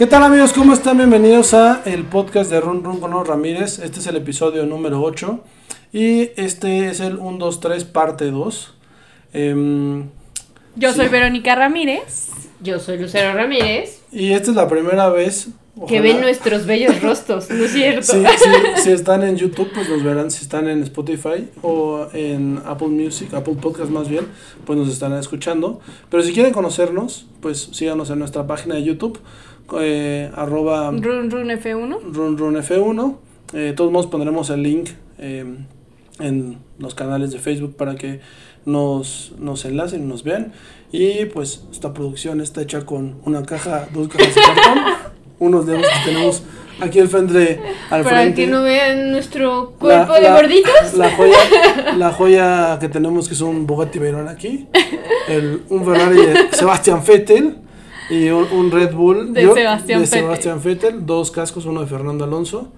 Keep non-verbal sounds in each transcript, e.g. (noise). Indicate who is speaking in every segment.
Speaker 1: ¿Qué tal amigos? ¿Cómo están? Bienvenidos a el podcast de Run Run con los Ramírez. Este es el episodio número 8 y este es el 1, 2, 3 parte 2. Em,
Speaker 2: Yo
Speaker 1: Sí.
Speaker 2: soy Verónica Ramírez.
Speaker 3: Yo soy Lucero Ramírez.
Speaker 1: y esta es la primera vez
Speaker 3: Que
Speaker 1: ojalá-
Speaker 3: ven nuestros bellos rostros, ¿no es cierto?
Speaker 1: Sí, (laughs) sí, si están en YouTube, pues nos verán. Si están en Spotify o en Apple Music, Apple Podcast más bien, pues nos estarán escuchando. Pero si quieren conocernos, pues síganos en nuestra página de YouTube, eh, arroba
Speaker 2: Run Run F1.
Speaker 1: RunRunF1. Eh, de todos modos pondremos el link eh, en los canales de Facebook para que nos, nos enlacen y nos vean. Y pues esta producción está hecha con una caja, dos cajas de cartón, (laughs) unos dedos que tenemos aquí al frente. Al
Speaker 3: Para
Speaker 1: frente.
Speaker 3: que no vean nuestro
Speaker 1: La-
Speaker 3: cuerpo de
Speaker 1: la-
Speaker 3: gorditos.
Speaker 1: La joya, (laughs) la joya que tenemos que es un Bugatti Veyron aquí, el, un Ferrari de Sebastian Vettel y un, un Red Bull
Speaker 2: De Sebastian
Speaker 1: de
Speaker 2: Vettel.
Speaker 1: Sebastian Vettel, dos cascos, uno de Fernando Alonso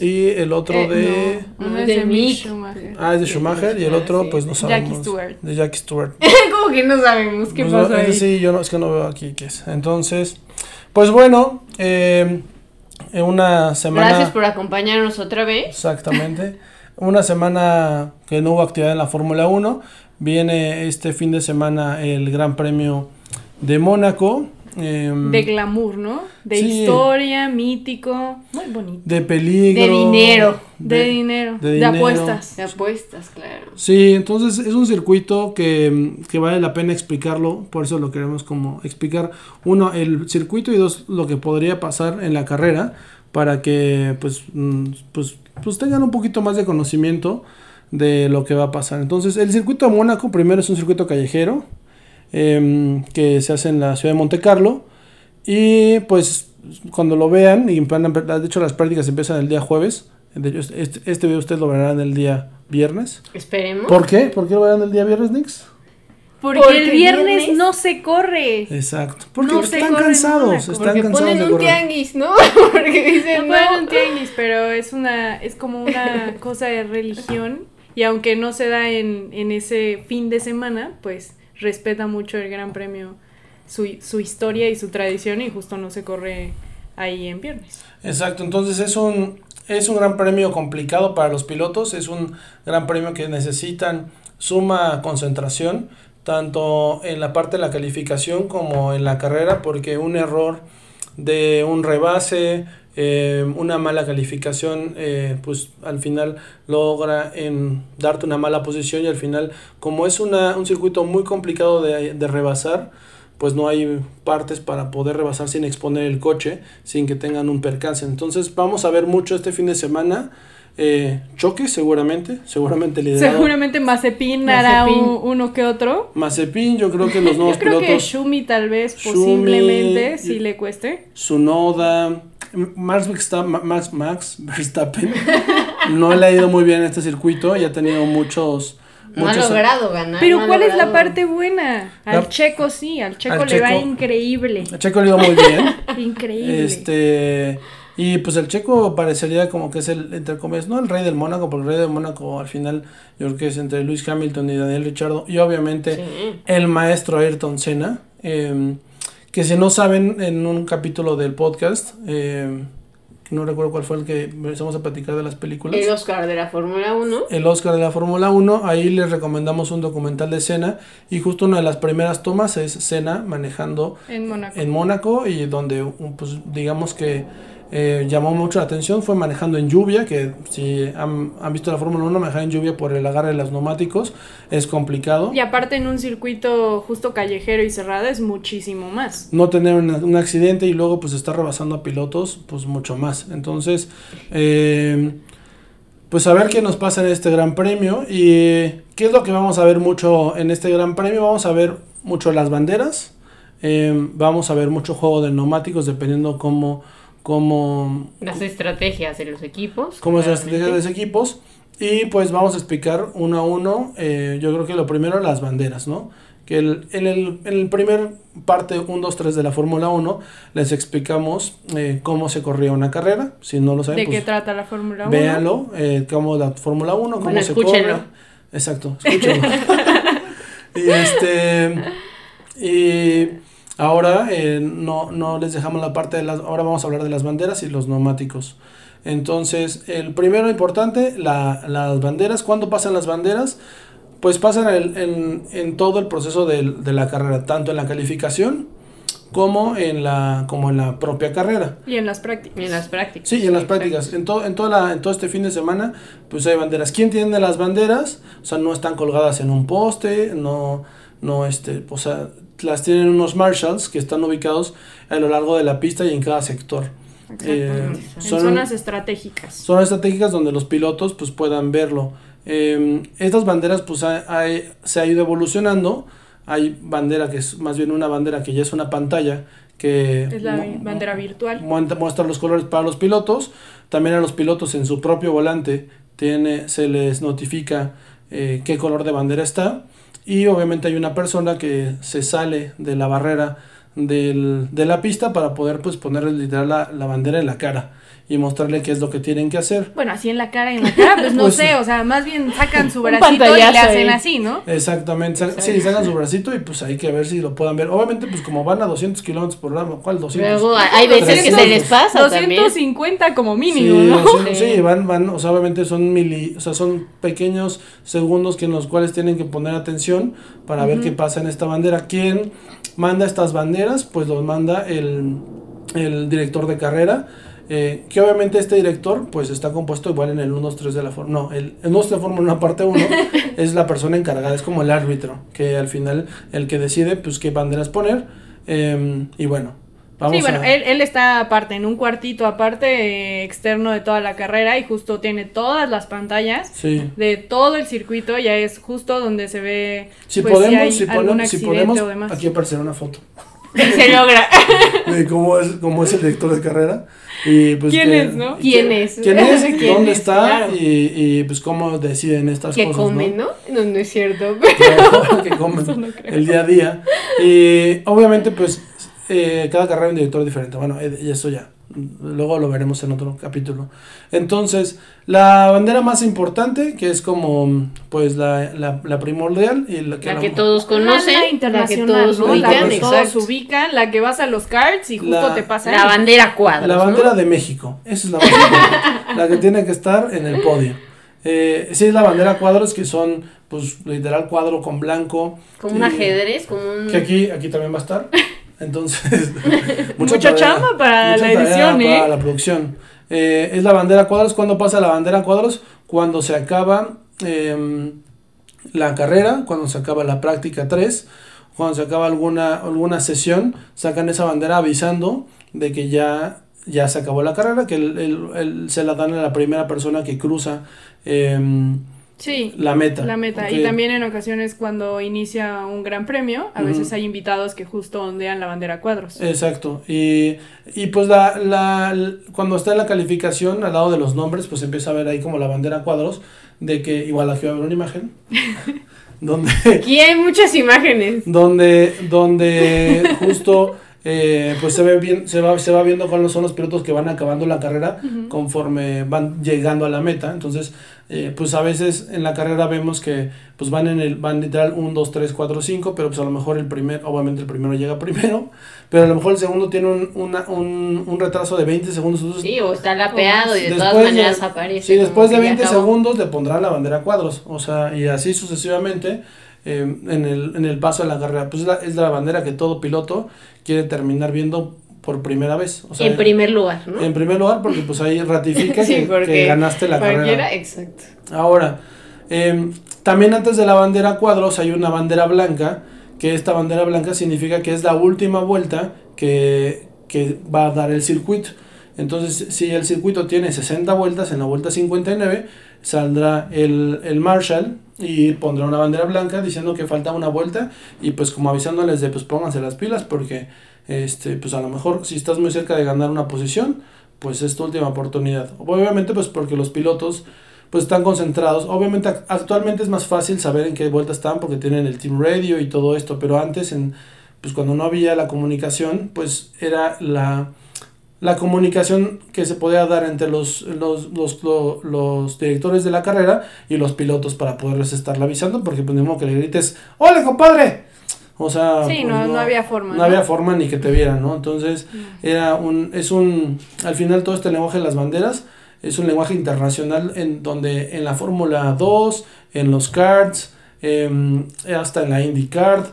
Speaker 1: y el otro
Speaker 3: Eh,
Speaker 1: de
Speaker 2: Uno
Speaker 3: no,
Speaker 2: es
Speaker 3: de
Speaker 2: de Mick. Schumacher.
Speaker 1: ah es de Schumacher y el
Speaker 3: Ah,
Speaker 1: otro
Speaker 3: sí.
Speaker 1: pues no
Speaker 2: Jackie
Speaker 1: sabemos
Speaker 2: Stewart.
Speaker 1: de Jackie Stewart. (laughs)
Speaker 3: Como que no sabemos qué
Speaker 1: Pues no,
Speaker 3: pasó
Speaker 1: ese
Speaker 3: ahí.
Speaker 1: sí, yo no, es que no veo aquí qué es. Entonces, pues bueno, eh, en una semana
Speaker 3: Gracias por acompañarnos otra vez.
Speaker 1: Exactamente. (laughs) Una semana que no hubo actividad en la Fórmula 1. Viene este fin de semana el Gran Premio de Mónaco. Em,
Speaker 2: De glamour, ¿no? De
Speaker 1: Sí.
Speaker 2: historia, mítico. Muy bonito.
Speaker 1: de peligro.
Speaker 3: De dinero.
Speaker 2: De, dinero.
Speaker 1: de
Speaker 2: De,
Speaker 1: dinero.
Speaker 2: apuestas.
Speaker 3: De apuestas, claro.
Speaker 1: Sí, entonces es un circuito que, que vale la pena explicarlo, por eso lo queremos como explicar, uno, el circuito y dos, lo que podría pasar en la carrera para que pues, mm, pues, pues tengan un poquito más de conocimiento de lo que va a pasar. Entonces el circuito de Mónaco primero es un circuito callejero em, que se hace en la ciudad de Monte Carlo y pues cuando lo vean, y de hecho las prácticas empiezan el día jueves, de hecho, este, este video ustedes lo verán el día viernes.
Speaker 3: Esperemos.
Speaker 1: ¿Por qué? ¿Por qué lo verán el día viernes, Nix?
Speaker 2: Porque,
Speaker 3: Porque
Speaker 2: el viernes,
Speaker 3: viernes-
Speaker 2: no se corre.
Speaker 1: Exacto. Porque
Speaker 2: No
Speaker 1: están cansados, están
Speaker 3: Porque
Speaker 1: cansados
Speaker 3: ponen
Speaker 1: de
Speaker 3: un
Speaker 1: correr.
Speaker 3: tianguis, ¿no? (laughs) Porque
Speaker 2: No
Speaker 3: dicen,
Speaker 2: ponen
Speaker 3: no.
Speaker 2: un tianguis, pero es una, es como una (laughs) cosa de religión. Y aunque no se da en, en ese fin de semana, pues respeta mucho el Gran Premio, su, su historia y su tradición, y justo no se corre ahí en viernes.
Speaker 1: Exacto, entonces es un, es un gran premio complicado para los pilotos, es un gran premio que necesitan suma concentración, tanto en la parte de la calificación como en la carrera, porque un error de un rebase, eh, una mala calificación, eh, pues al final logra en darte una mala posición y al final, como es una, un circuito muy complicado de, de rebasar, pues no hay partes para poder rebasar sin exponer el coche, sin que tengan un percance. Entonces vamos a ver mucho este fin de semana. Eh, choques seguramente, seguramente liderado.
Speaker 2: Seguramente Mazepin hará un- uno que otro.
Speaker 1: Mazepin, yo creo que los (laughs) nuevos
Speaker 2: Yo creo que
Speaker 1: pilotos,
Speaker 2: Shumi tal vez posiblemente
Speaker 1: y-
Speaker 2: sí le cueste.
Speaker 1: Sunoda, Max Verstappen, Max, Max Verstappen, no le ha ido muy bien en este circuito y ha tenido muchos...
Speaker 3: No ha logrado ganar.
Speaker 2: Pero
Speaker 3: no
Speaker 2: ¿cuál es la parte buena? Al
Speaker 1: La-
Speaker 2: Checo sí, al Checo
Speaker 1: Al
Speaker 2: le va increíble.
Speaker 1: a Checo le ha ido muy bien. (laughs)
Speaker 2: Increíble.
Speaker 1: Este, y pues el checo parecería como que es el, entre comillas, no el rey del Mónaco, porque el rey del Mónaco al final yo creo que es entre Luis Hamilton y Daniel Ricciardo, y obviamente
Speaker 3: Sí.
Speaker 1: el maestro Ayrton Senna, eh, que si no saben en un capítulo del podcast, eh, no recuerdo cuál fue el que empezamos a platicar de las películas.
Speaker 3: El Oscar de la Fórmula 1.
Speaker 1: El Oscar de la Fórmula 1, ahí les recomendamos un documental de Senna y justo una de las primeras tomas es Senna manejando
Speaker 2: en Mónaco.
Speaker 1: en Mónaco y donde un- pues digamos que eh, llamó mucho la atención fue manejando en lluvia que si han, han visto la Fórmula 1 manejar en lluvia por el agarre de los neumáticos es complicado.
Speaker 2: Y aparte en un circuito justo callejero y cerrado es muchísimo más.
Speaker 1: no tener un, un accidente y luego pues estar rebasando a pilotos pues mucho más. Entonces eh, pues a ver qué nos pasa en este gran premio y qué es lo que vamos a ver mucho en este gran premio. Vamos a ver mucho las banderas eh, vamos a ver mucho juego de neumáticos dependiendo cómo cómo
Speaker 3: Las estrategias de los equipos.
Speaker 1: cómo es la
Speaker 3: claramente.
Speaker 1: estrategia de los equipos. Y pues vamos a explicar uno a uno. eh, yo creo que lo primero, las banderas, ¿no? Que el- en, el, en el primer parte 1, 2, 3 de la Fórmula 1 les explicamos eh, cómo se corría una carrera. Si no lo saben,
Speaker 2: ¿De qué
Speaker 1: pues
Speaker 2: trata la Fórmula 1?
Speaker 1: véanlo. Eh, cómo la Fórmula 1, cómo
Speaker 3: Bueno,
Speaker 1: se
Speaker 3: escúchenlo.
Speaker 1: corre. Exacto, escúchenlo. (laughs) y este. Y Ahora eh, no, no les dejamos la parte de las, ahora vamos a hablar de las banderas y los neumáticos. Entonces, el primero importante, la, las banderas. ¿Cuándo pasan las banderas? Pues pasan el- en, en todo el proceso del- de, la carrera, tanto en la calificación como en la, como en la propia carrera.
Speaker 2: Y en las prácticas.
Speaker 3: En las prácticas.
Speaker 1: Sí, y en las prácticas. En todo, en, toda la, en todo este fin de semana, pues hay banderas. ¿Quién tiene las banderas? O sea, no están colgadas en un poste, no, no, este, o sea, las tienen unos marshals que están ubicados a lo largo de la pista y en cada sector. Eh,
Speaker 2: en
Speaker 1: son-
Speaker 2: zonas estratégicas.
Speaker 1: Son estratégicas donde los pilotos pues puedan verlo. Eh, estas banderas pues ha- hay- se ha ido evolucionando. Hay bandera que es más bien una bandera que ya es una pantalla que
Speaker 2: Es la bandera virtual.
Speaker 1: muestra muestra los colores para los pilotos. También a los pilotos en su propio volante tiene, se les notifica eh, qué color de bandera está. Y obviamente hay una persona que se sale de la barrera del- de la pista para poder pues ponerle literal la, la bandera en la cara y mostrarle qué es lo que tienen que hacer.
Speaker 2: Bueno, así en la cara y en la cara, pues no (laughs)
Speaker 1: Pues,
Speaker 2: sé, o sea, más bien sacan su bracito y le hacen
Speaker 3: ahí.
Speaker 2: así, ¿no?
Speaker 1: Exactamente, sí, sacan su bracito y pues hay que ver si lo puedan ver. Obviamente pues como van a 200 kilómetros por hora, ¿cuál 200?
Speaker 3: Luego hay veces que se les pasa también.
Speaker 2: 250 como
Speaker 1: Sí,
Speaker 2: mínimo, ¿no?
Speaker 1: 200, sí,
Speaker 3: Sí.
Speaker 1: van, van, o sea, obviamente son mili, o sea, son pequeños segundos que en los cuales tienen que poner atención para ver qué pasa en esta bandera. ¿Quién manda estas banderas? Pues los manda el, el director de carrera. Eh, que obviamente este director pues está compuesto igual en el 1, 2, 3 de la Fórmula no, el, el 1, 2, 3 de Fórmula 1 parte 1 (laughs) es la persona encargada, es como el árbitro que al final el que decide pues qué banderas poner eh, y bueno, vamos
Speaker 2: sí, bueno,
Speaker 1: a...
Speaker 2: él, él está aparte, en un cuartito aparte, eh, externo de toda la carrera y justo tiene todas las pantallas
Speaker 1: Sí.
Speaker 2: de todo el circuito, ya es justo donde se ve
Speaker 1: Si
Speaker 2: pues,
Speaker 1: podemos,
Speaker 2: hay
Speaker 1: si,
Speaker 2: algún
Speaker 1: podemos, si podemos, aquí aparecerá una foto (laughs)
Speaker 3: Se logra. (laughs)
Speaker 1: de cómo es, cómo es el director de carrera. Y pues
Speaker 2: ¿Quién
Speaker 1: que-
Speaker 2: es, no?
Speaker 3: ¿Quién es?
Speaker 1: ¿Quién es?
Speaker 3: ¿Quién
Speaker 1: ¿Dónde
Speaker 3: es?
Speaker 1: está?
Speaker 3: Claro.
Speaker 1: Y, y pues cómo deciden estas
Speaker 3: Que
Speaker 1: cosas.
Speaker 3: comen,
Speaker 1: ¿no?
Speaker 3: ¿no? No, no es cierto. (laughs)
Speaker 1: Que comen
Speaker 2: no
Speaker 1: el día a día. Y obviamente pues eh, cada carrera hay un director diferente. Bueno, eh, eso ya. Luego lo veremos en otro capítulo. Entonces, la bandera más importante, que es como pues la, la, la primordial y la que,
Speaker 3: La que todos conocen,
Speaker 2: la
Speaker 3: la que
Speaker 2: internacional,
Speaker 3: todos
Speaker 2: ¿no? La
Speaker 3: ubican,
Speaker 2: que todos ubican, la que vas a los cards y justo
Speaker 1: La-
Speaker 2: te pasa
Speaker 3: La
Speaker 2: ahí.
Speaker 3: bandera cuadros,
Speaker 1: La
Speaker 3: ¿no?
Speaker 1: bandera de México, esa es la más importante, la que tiene que estar en el podio. Eh, sí, es la bandera cuadros que son, pues, literal cuadro con blanco.
Speaker 3: Como un ajedrez, como un...
Speaker 1: Que aquí, aquí también va a estar. Entonces, (laughs)
Speaker 2: Mucha chamba para
Speaker 1: mucha
Speaker 2: la edición, ¿eh?
Speaker 1: Para la producción. Eh, es la bandera cuadros. ¿Cuándo pasa la bandera cuadros? Cuando se acaba em, la carrera, cuando se acaba la práctica 3, cuando se acaba alguna, alguna sesión, sacan esa bandera avisando de que ya, ya se acabó la carrera, que el- el- el- se la dan a la primera persona que cruza em,
Speaker 2: Sí.
Speaker 1: la meta.
Speaker 2: La meta. Y también en ocasiones cuando inicia un gran premio, a veces hay invitados que justo ondean la bandera a cuadros.
Speaker 1: Exacto. Y, y pues la, la, cuando está en la calificación, al lado de los nombres, pues empieza a ver ahí como la bandera a cuadros, de que igual aquí va a haber una imagen, (laughs) donde,
Speaker 3: Aquí hay muchas imágenes.
Speaker 1: donde, donde justo eh, pues se ve bien, se va, se va viendo cuáles son los pilotos que van acabando la carrera conforme van llegando a la meta. Entonces, eh, pues a veces en la carrera vemos que pues van en el, van literal 1, 2, 3, 4, 5, pero pues a lo mejor el primer, obviamente el primero llega (laughs) primero, pero a lo mejor el segundo tiene un, una- un, un retraso de 20 segundos.
Speaker 3: Sí, o está lapeado y de
Speaker 1: Después
Speaker 3: todas
Speaker 1: de-
Speaker 3: maneras aparece.
Speaker 1: Sí, después de
Speaker 3: que ya
Speaker 1: 20
Speaker 3: acabó.
Speaker 1: segundos le pondrán la bandera a cuadros, o sea, y así sucesivamente eh, en, el, en el paso de la carrera. Pues es la, es la bandera que todo piloto quiere terminar viendo por primera vez. O sea,
Speaker 3: en primer lugar, ¿no?
Speaker 1: en primer lugar, porque pues ahí ratifica (laughs)
Speaker 3: Sí,
Speaker 1: que, que ganaste la
Speaker 3: Cualquiera,
Speaker 1: carrera.
Speaker 3: exacto.
Speaker 1: Ahora, eh, también antes de la bandera cuadros hay una bandera blanca, que esta bandera blanca significa que es la última vuelta que, que va a dar el circuito. Entonces, si el circuito tiene 60 vueltas, en la vuelta 59 saldrá el, el Marshall y pondrá una bandera blanca diciendo que falta una vuelta y pues como avisándoles de pues pónganse las pilas porque este pues a lo mejor si estás muy cerca de ganar una posición pues es tu última oportunidad. Obviamente pues porque los pilotos pues están concentrados. Obviamente ac- actualmente es más fácil saber en qué vuelta están porque tienen el team radio y todo esto, pero antes en pues cuando no había la comunicación, pues era la la comunicación que se podía dar entre los, los, los, lo- los directores de la carrera y los pilotos para poderles estar avisando, porque pues mismo que le grites, ¡Hola, compadre! O sea,
Speaker 2: Sí,
Speaker 1: pues,
Speaker 2: no, no había forma,
Speaker 1: No,
Speaker 2: ¿no?
Speaker 1: había forma ni que te vieran, ¿no? Entonces, era un, es un, al final todo este lenguaje de las banderas es un lenguaje internacional en donde en la Fórmula 2, en los karts, em, hasta en la IndyCar,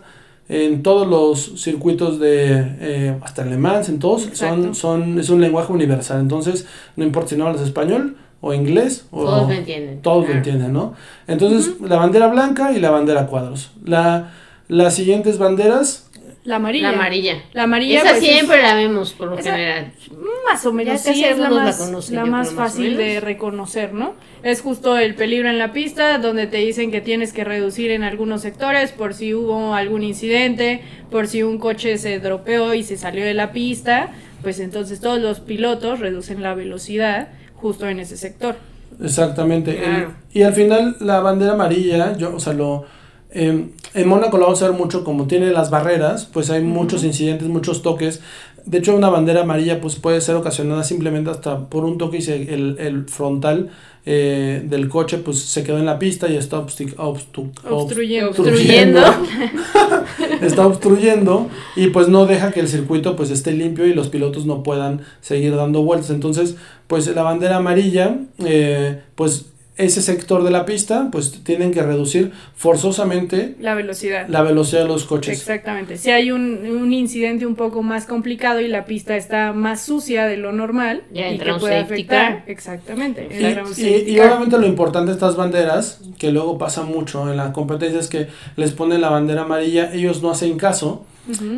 Speaker 1: en todos los circuitos de, eh, hasta en Le Mans, en todos, son, son, es un lenguaje universal. Entonces, no importa si no hablas español o inglés o
Speaker 3: Todos lo entienden.
Speaker 1: todos lo entienden, ¿no? Entonces, la bandera blanca y la bandera cuadros. La, las siguientes banderas,
Speaker 2: La amarilla.
Speaker 3: La amarilla.
Speaker 2: La amarilla.
Speaker 3: Esa
Speaker 2: pues, es-
Speaker 3: siempre la vemos por lo
Speaker 2: Esa-
Speaker 3: general.
Speaker 2: Más o menos,
Speaker 3: casi
Speaker 2: sí, es la más,
Speaker 3: conocen,
Speaker 2: la
Speaker 3: yo
Speaker 2: más
Speaker 3: creo, más o
Speaker 2: fácil de reconocer, ¿no? Es justo el peligro en la pista, donde te dicen que tienes que reducir en algunos sectores por si hubo algún incidente, por si un coche se dropeó y se salió de la pista, pues entonces todos los pilotos reducen la velocidad justo en ese sector.
Speaker 1: exactamente. el-
Speaker 3: Claro.
Speaker 1: y al final, la bandera amarilla, yo, o sea, lo. Em, en Mónaco lo vamos a ver mucho, como tiene las barreras, pues hay muchos incidentes, muchos toques. De hecho, una bandera amarilla pues puede ser ocasionada simplemente hasta por un toque y se- el, el frontal eh, del coche pues se quedó en la pista y está obsti- obstu-
Speaker 2: Obstruyendo.
Speaker 1: obstruyendo. (laughs) está obstruyendo y pues no deja que el circuito pues esté limpio y los pilotos no puedan seguir dando vueltas. Entonces, pues la bandera amarilla, eh, pues ese sector de la pista, pues tienen que reducir forzosamente
Speaker 2: La velocidad.
Speaker 1: la velocidad de los coches.
Speaker 2: Exactamente. Si hay un, un incidente un poco más complicado y la pista está más sucia de lo normal
Speaker 3: Ya
Speaker 2: y que puede afectar. Exactamente.
Speaker 1: Y, y- y obviamente lo importante de estas banderas, que luego pasa mucho en la competencia, es que les ponen la bandera amarilla, ellos no hacen caso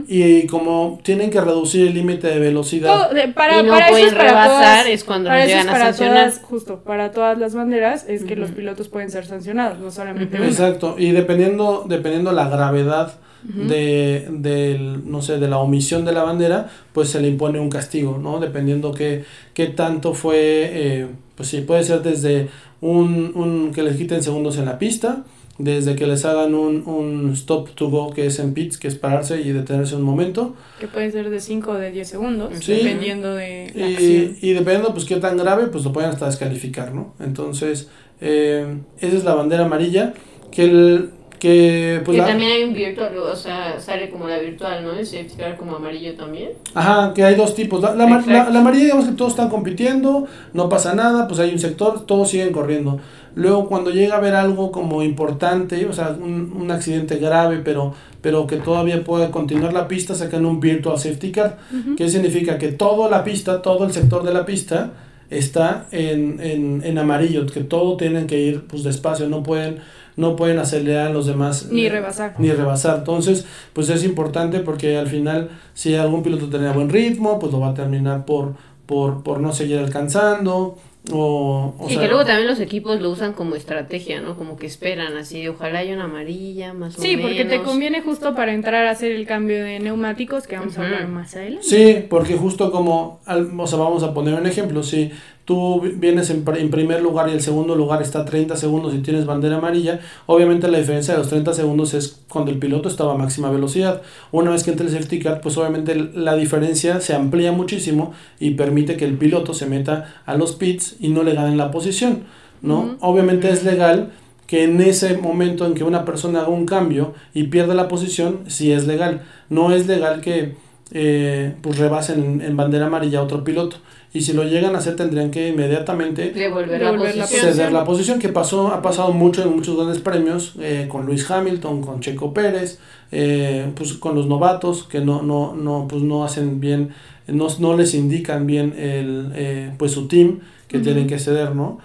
Speaker 1: Y como tienen que reducir el límite de velocidad,
Speaker 2: Todo- de- para,
Speaker 3: Y no
Speaker 2: para eso
Speaker 3: pueden
Speaker 2: es para
Speaker 3: rebasar,
Speaker 2: todas-
Speaker 3: es cuando
Speaker 2: para
Speaker 3: llegan a sancionar.
Speaker 2: todas, justo, para todas las banderas es que los pilotos pueden ser sancionados, no solamente.
Speaker 1: Exacto, y dependiendo, dependiendo la gravedad de, del, no sé, de la omisión de la bandera, pues se le impone un castigo, ¿no? Dependiendo qué, qué tanto fue, eh, pues sí, puede ser desde un, un que les quiten segundos en la pista, desde que les hagan un, un stop to go, que es en pits, que es pararse y detenerse un momento,
Speaker 2: Que pueden ser de 5 o de 10 segundos,
Speaker 1: Sí.
Speaker 2: dependiendo de la
Speaker 1: y,
Speaker 2: acción.
Speaker 1: y dependiendo pues qué tan grave, pues lo pueden hasta descalificar, ¿no? Entonces, eh, esa es la bandera amarilla, que el, que pues
Speaker 3: que
Speaker 1: la-
Speaker 3: también hay un virtual, o sea, sale como la virtual, ¿no? El safety car como amarillo también.
Speaker 1: Ajá, que hay dos tipos. La, la, la- la amarilla, digamos que todos están compitiendo, no pasa nada, pues hay un sector, todos siguen corriendo. Luego, cuando llega a haber algo como importante, o sea, un, un accidente grave, pero, pero que todavía puede continuar la pista, sacan un virtual safety car. que significa? Que toda la pista, todo el sector de la pista está en, en, en amarillo, que todo tienen que ir pues despacio, no pueden, no pueden acelerar los demás.
Speaker 2: Ni
Speaker 1: eh,
Speaker 2: rebasar.
Speaker 1: ni rebasar. Entonces, pues es importante porque al final, si algún piloto tenía buen ritmo, pues lo va a terminar por, por, por no seguir alcanzando. O, o
Speaker 3: y
Speaker 1: sea,
Speaker 3: que luego también los equipos lo usan como estrategia, ¿no? Como que esperan así, ojalá haya una amarilla, más o
Speaker 2: Sí,
Speaker 3: menos.
Speaker 2: porque te conviene justo para entrar a hacer el cambio de neumáticos que vamos a hablar más adelante.
Speaker 1: Sí, porque justo como, al- o sea, vamos a poner un ejemplo, si tú vi- vienes en, pr- en primer lugar y el segundo lugar está a 30 segundos y tienes bandera amarilla, obviamente la diferencia de los 30 segundos es cuando el piloto estaba a máxima velocidad. Una vez que entra el safety car, pues obviamente la diferencia se amplía muchísimo y permite que el piloto se meta a los pits y no le ganen la posición, ¿no? Obviamente es legal que en ese momento en que una persona haga un cambio y pierda la posición, sí es legal. No es legal que eh, pues rebasen en, en bandera amarilla a otro piloto. Y si lo llegan a hacer tendrían que inmediatamente
Speaker 3: Devolver la
Speaker 2: Devolver la
Speaker 3: posición.
Speaker 1: ceder la posición, que pasó, ha pasado mucho en muchos grandes premios, eh, con Luis Hamilton, con Checo Pérez, eh, pues con los novatos que no, no, no, pues no hacen bien, no, no les indican bien el, eh, pues su team que tienen que ceder, ¿no?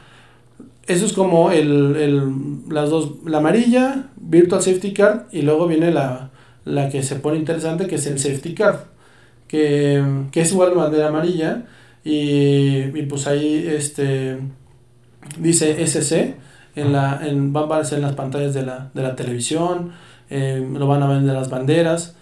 Speaker 1: Eso es como el, el, las dos, la amarilla, Virtual Safety Car, y luego viene la, la que se pone interesante, que es el Safety Car, que, que es igual bandera amarilla, y, y pues ahí este dice SC, en la, en, van a aparecer en las pantallas de la, de la televisión, eh, lo van a ver de las banderas,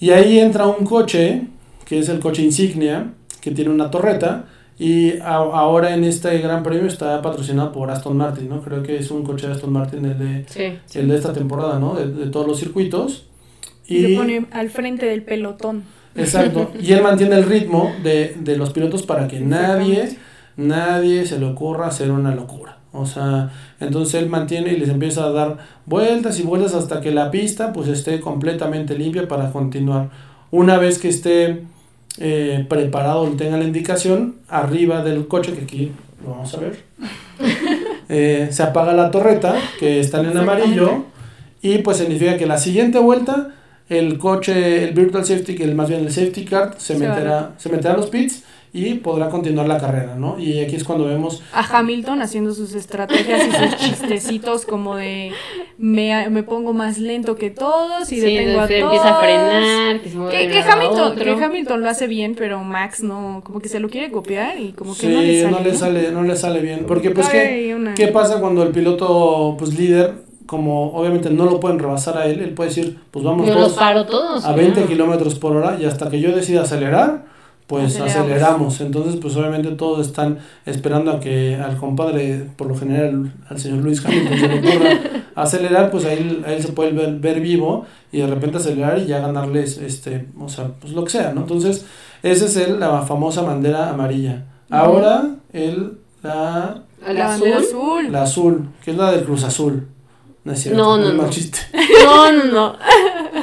Speaker 1: y ahí entra un coche, que es el coche insignia, que tiene una torreta, y a- ahora en este gran premio está patrocinado por Aston Martin, ¿no? Creo que es un coche de Aston Martin el de,
Speaker 3: Sí.
Speaker 1: el de esta temporada, ¿no? De, de todos los circuitos.
Speaker 2: Y se pone al frente del pelotón.
Speaker 1: Exacto. Y él mantiene el ritmo de, de los pilotos para que nadie, nadie se le ocurra hacer una locura. O sea, entonces él mantiene y les empieza a dar vueltas y vueltas hasta que la pista pues esté completamente limpia para continuar. Una vez que esté eh, preparado y tenga la indicación, arriba del coche, que aquí lo vamos a ver, (laughs) eh, se apaga la torreta, que está en amarillo, y pues significa que la siguiente vuelta, el coche, el Virtual Safety, que el, más bien el Safety Card, se,
Speaker 2: Se
Speaker 1: meterá, se meterá a los pits y podrá continuar la carrera, ¿no? Y aquí es cuando vemos
Speaker 2: A Hamilton haciendo sus estrategias y sus chistecitos como de me, me pongo más lento que todos y
Speaker 3: Sí,
Speaker 2: detengo a
Speaker 3: se
Speaker 2: todos.
Speaker 3: empieza a frenar, que se
Speaker 2: Que, Hamilton,
Speaker 3: otro.
Speaker 2: que Hamilton lo hace bien, pero Max no, como que se lo quiere copiar y como que
Speaker 1: Sí,
Speaker 2: no le sale.
Speaker 1: no le sale, no le sale bien. Porque pues
Speaker 2: Cabe
Speaker 1: ¿qué,
Speaker 2: una-
Speaker 1: ¿qué pasa cuando el piloto pues líder, como obviamente no lo pueden rebasar a él, él puede decir, pues vamos
Speaker 3: Yo los
Speaker 1: todos
Speaker 3: paro todos.
Speaker 1: a 20
Speaker 3: claro.
Speaker 1: kilómetros por hora y hasta que yo decida acelerar, pues
Speaker 2: Aceleramos.
Speaker 1: aceleramos. Entonces pues obviamente todos están esperando a que al compadre, por lo general al señor Luis Hamilton se le ocurra (laughs) acelerar, pues a él, se puede ver, ver vivo y de repente acelerar y ya ganarles, este, o sea, pues lo que sea, ¿no? Entonces esa es el, la famosa bandera amarilla. Ahora el, la,
Speaker 2: La
Speaker 3: azul.
Speaker 1: la azul, que es la del Cruz Azul. No es cierto,
Speaker 3: No, no, no.
Speaker 1: chiste. (laughs)
Speaker 3: No, no, no. (laughs)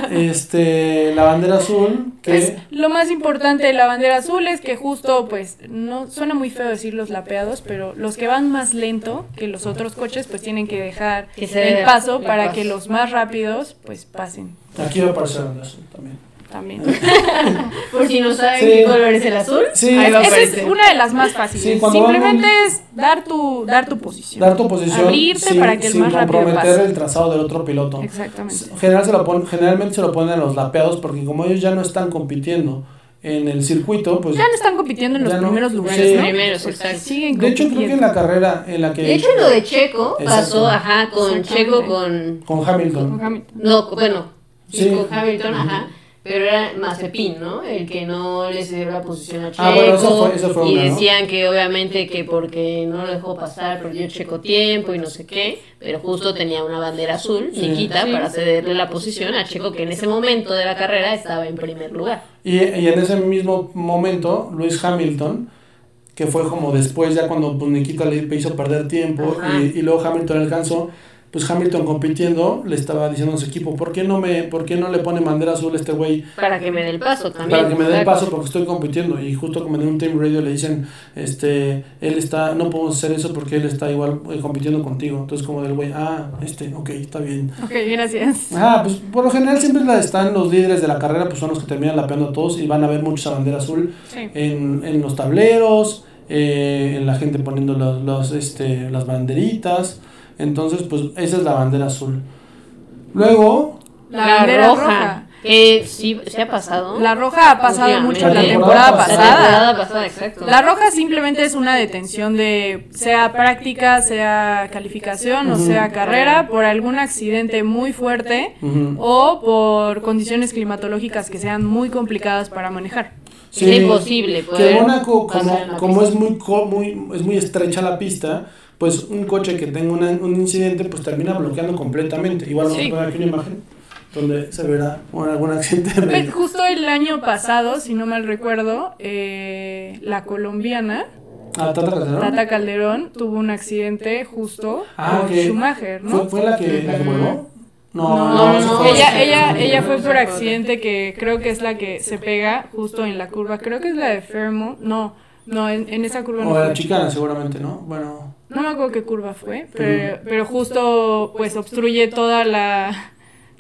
Speaker 1: Este, la bandera azul, que...
Speaker 2: Pues, lo más importante de la bandera azul es que justo, pues, no suena muy feo decir los lapeados, pero los que van más lento que los otros coches, pues tienen que dejar
Speaker 3: Que
Speaker 2: el paso para
Speaker 3: paso.
Speaker 2: que los más rápidos, pues, pasen
Speaker 1: Aquí va a aparecer la bandera azul también.
Speaker 2: También. (laughs)
Speaker 3: Por si no saben
Speaker 1: Sí.
Speaker 3: qué color es el azul,
Speaker 1: Sí.
Speaker 3: ahí va a
Speaker 2: Esa es una de las más fáciles.
Speaker 1: Sí,
Speaker 2: Simplemente
Speaker 1: van-
Speaker 2: es dar tu, dar tu posición.
Speaker 1: Dar tu posición
Speaker 2: Abrirte
Speaker 1: sin,
Speaker 2: para que el más rápido
Speaker 1: comprometer
Speaker 2: pase.
Speaker 1: el trazado del otro piloto.
Speaker 2: Exactamente.
Speaker 1: General se lo pon- generalmente se lo ponen a los lapeados porque como ellos ya no están compitiendo en el circuito, pues...
Speaker 2: Ya no están compitiendo en los
Speaker 1: no.
Speaker 2: primeros
Speaker 1: Sí.
Speaker 2: lugares, ¿no?
Speaker 3: Primeros,
Speaker 2: siguen
Speaker 1: De hecho, creo que en la carrera en la que...
Speaker 3: De hecho, lo de Checo
Speaker 1: Exacto.
Speaker 3: pasó, ajá, con. Checo, con...
Speaker 1: Con Hamilton.
Speaker 2: Con Hamilton.
Speaker 3: No, bueno, sí,
Speaker 1: Sí.
Speaker 3: con Hamilton, ajá. Pero era Mazepin, ¿no? El que no le cedió la posición a Checo.
Speaker 1: Ah, bueno, eso fue- eso fue
Speaker 3: y
Speaker 1: una, ¿no?
Speaker 3: decían que obviamente que porque no lo dejó pasar perdió Checo tiempo y no sé qué. Pero justo tenía una bandera azul,
Speaker 1: Sí.
Speaker 2: Sí.
Speaker 3: para cederle la posición a Checo, que en ese momento de la carrera estaba en primer lugar.
Speaker 1: Y, y en ese mismo momento, Luis Hamilton, que fue como después, ya cuando pues, Nikita le hizo perder tiempo y, y luego Hamilton alcanzó, pues Hamilton compitiendo le estaba diciendo a su equipo, ¿por qué no, me, por qué no le pone bandera azul a este güey
Speaker 3: Para que me dé el paso también.
Speaker 1: para que me dé el paso porque estoy compitiendo? Y justo como en un team radio le dicen, este, él está, no podemos hacer eso porque él está igual eh, compitiendo contigo. Entonces como del güey, ah, este, ok, está bien.
Speaker 2: Ok, gracias.
Speaker 1: Ah, pues por lo general siempre la- están los líderes de la carrera, pues son los que terminan lapeando a todos y van a ver mucho esa bandera azul
Speaker 2: Sí.
Speaker 1: en, en los tableros, eh, en la gente poniendo los, los, este, las banderitas. Entonces, pues esa es la bandera azul. Luego,
Speaker 2: La, bandera roja.
Speaker 3: Que sí, se ha pasado.
Speaker 2: La roja ha pasado mucho la
Speaker 1: La
Speaker 2: temporada
Speaker 1: temporada
Speaker 3: La
Speaker 2: pasada.
Speaker 3: temporada pasada, exacto.
Speaker 2: La roja simplemente es una detención de sea práctica, sea calificación o sea carrera por algún accidente muy fuerte o por condiciones climatológicas que sean muy complicadas para manejar.
Speaker 3: Es imposible
Speaker 1: Que Mónaco, como, como es muy, co- muy, es muy estrecha la pista, pues un coche que tenga una- un incidente, pues termina bloqueando completamente. Igual vamos
Speaker 2: Sí.
Speaker 1: a poner aquí una imagen donde se verá un- algún accidente. de-
Speaker 2: Pues, justo el año pasado, si no mal recuerdo, eh, la colombiana
Speaker 1: Ah, Tata Calderón.
Speaker 2: Tata Calderón tuvo un accidente justo
Speaker 1: Ah,
Speaker 2: con
Speaker 1: que
Speaker 2: Schumacher, ¿no?
Speaker 1: ¿Fue, fue la que, la que voló?
Speaker 2: No,
Speaker 3: no, no,
Speaker 1: fue
Speaker 2: ella, ella, ella fue por accidente que creo que es la que se pega justo en la curva. Creo que es la de Fermo. No, no, en, en esa curva no
Speaker 1: O la chicana, seguramente, ¿no? Bueno.
Speaker 2: No me acuerdo qué curva fue, pero, pero justo pues obstruye toda la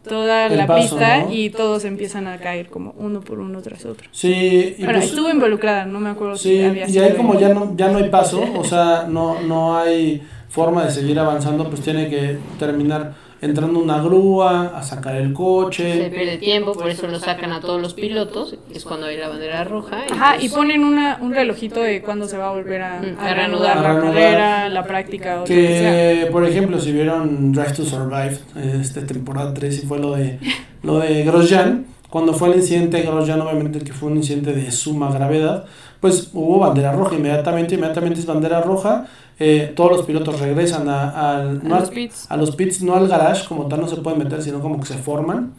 Speaker 2: toda
Speaker 1: El
Speaker 2: la
Speaker 1: paso,
Speaker 2: pista
Speaker 1: ¿no?
Speaker 2: y todos empiezan a caer como uno por uno tras otro.
Speaker 1: Sí, y
Speaker 2: Bueno,
Speaker 1: pues-
Speaker 2: estuvo involucrada, no me acuerdo
Speaker 1: sí,
Speaker 2: si había
Speaker 1: y ahí como ya no, ya no hay paso, o (laughs) sea, no, no hay forma de seguir avanzando, pues tiene que terminar entrando una grúa, a sacar el
Speaker 3: Se
Speaker 1: coche.
Speaker 3: pierde tiempo, por eso lo sacan a todos los pilotos, que es cuando hay la bandera roja.
Speaker 2: Ajá,
Speaker 3: pues,
Speaker 2: y ponen una, un relojito de cuándo se va a volver a,
Speaker 3: Mm,
Speaker 2: a
Speaker 3: a
Speaker 2: reanudar
Speaker 3: reanudar.
Speaker 2: la carrera, la práctica o lo que sea.
Speaker 1: Que, por ejemplo, si vieron Drive to Survive, este, temporada 3, y fue lo de, lo de Grosjean, cuando fue el incidente de Grosjean, obviamente que fue un incidente de suma gravedad, pues hubo bandera roja inmediatamente, inmediatamente es bandera roja, eh, todos los pilotos regresan a, no
Speaker 2: A
Speaker 1: al-
Speaker 2: los pits.
Speaker 1: a los pits, no al garage como tal no se pueden meter, sino como que se forman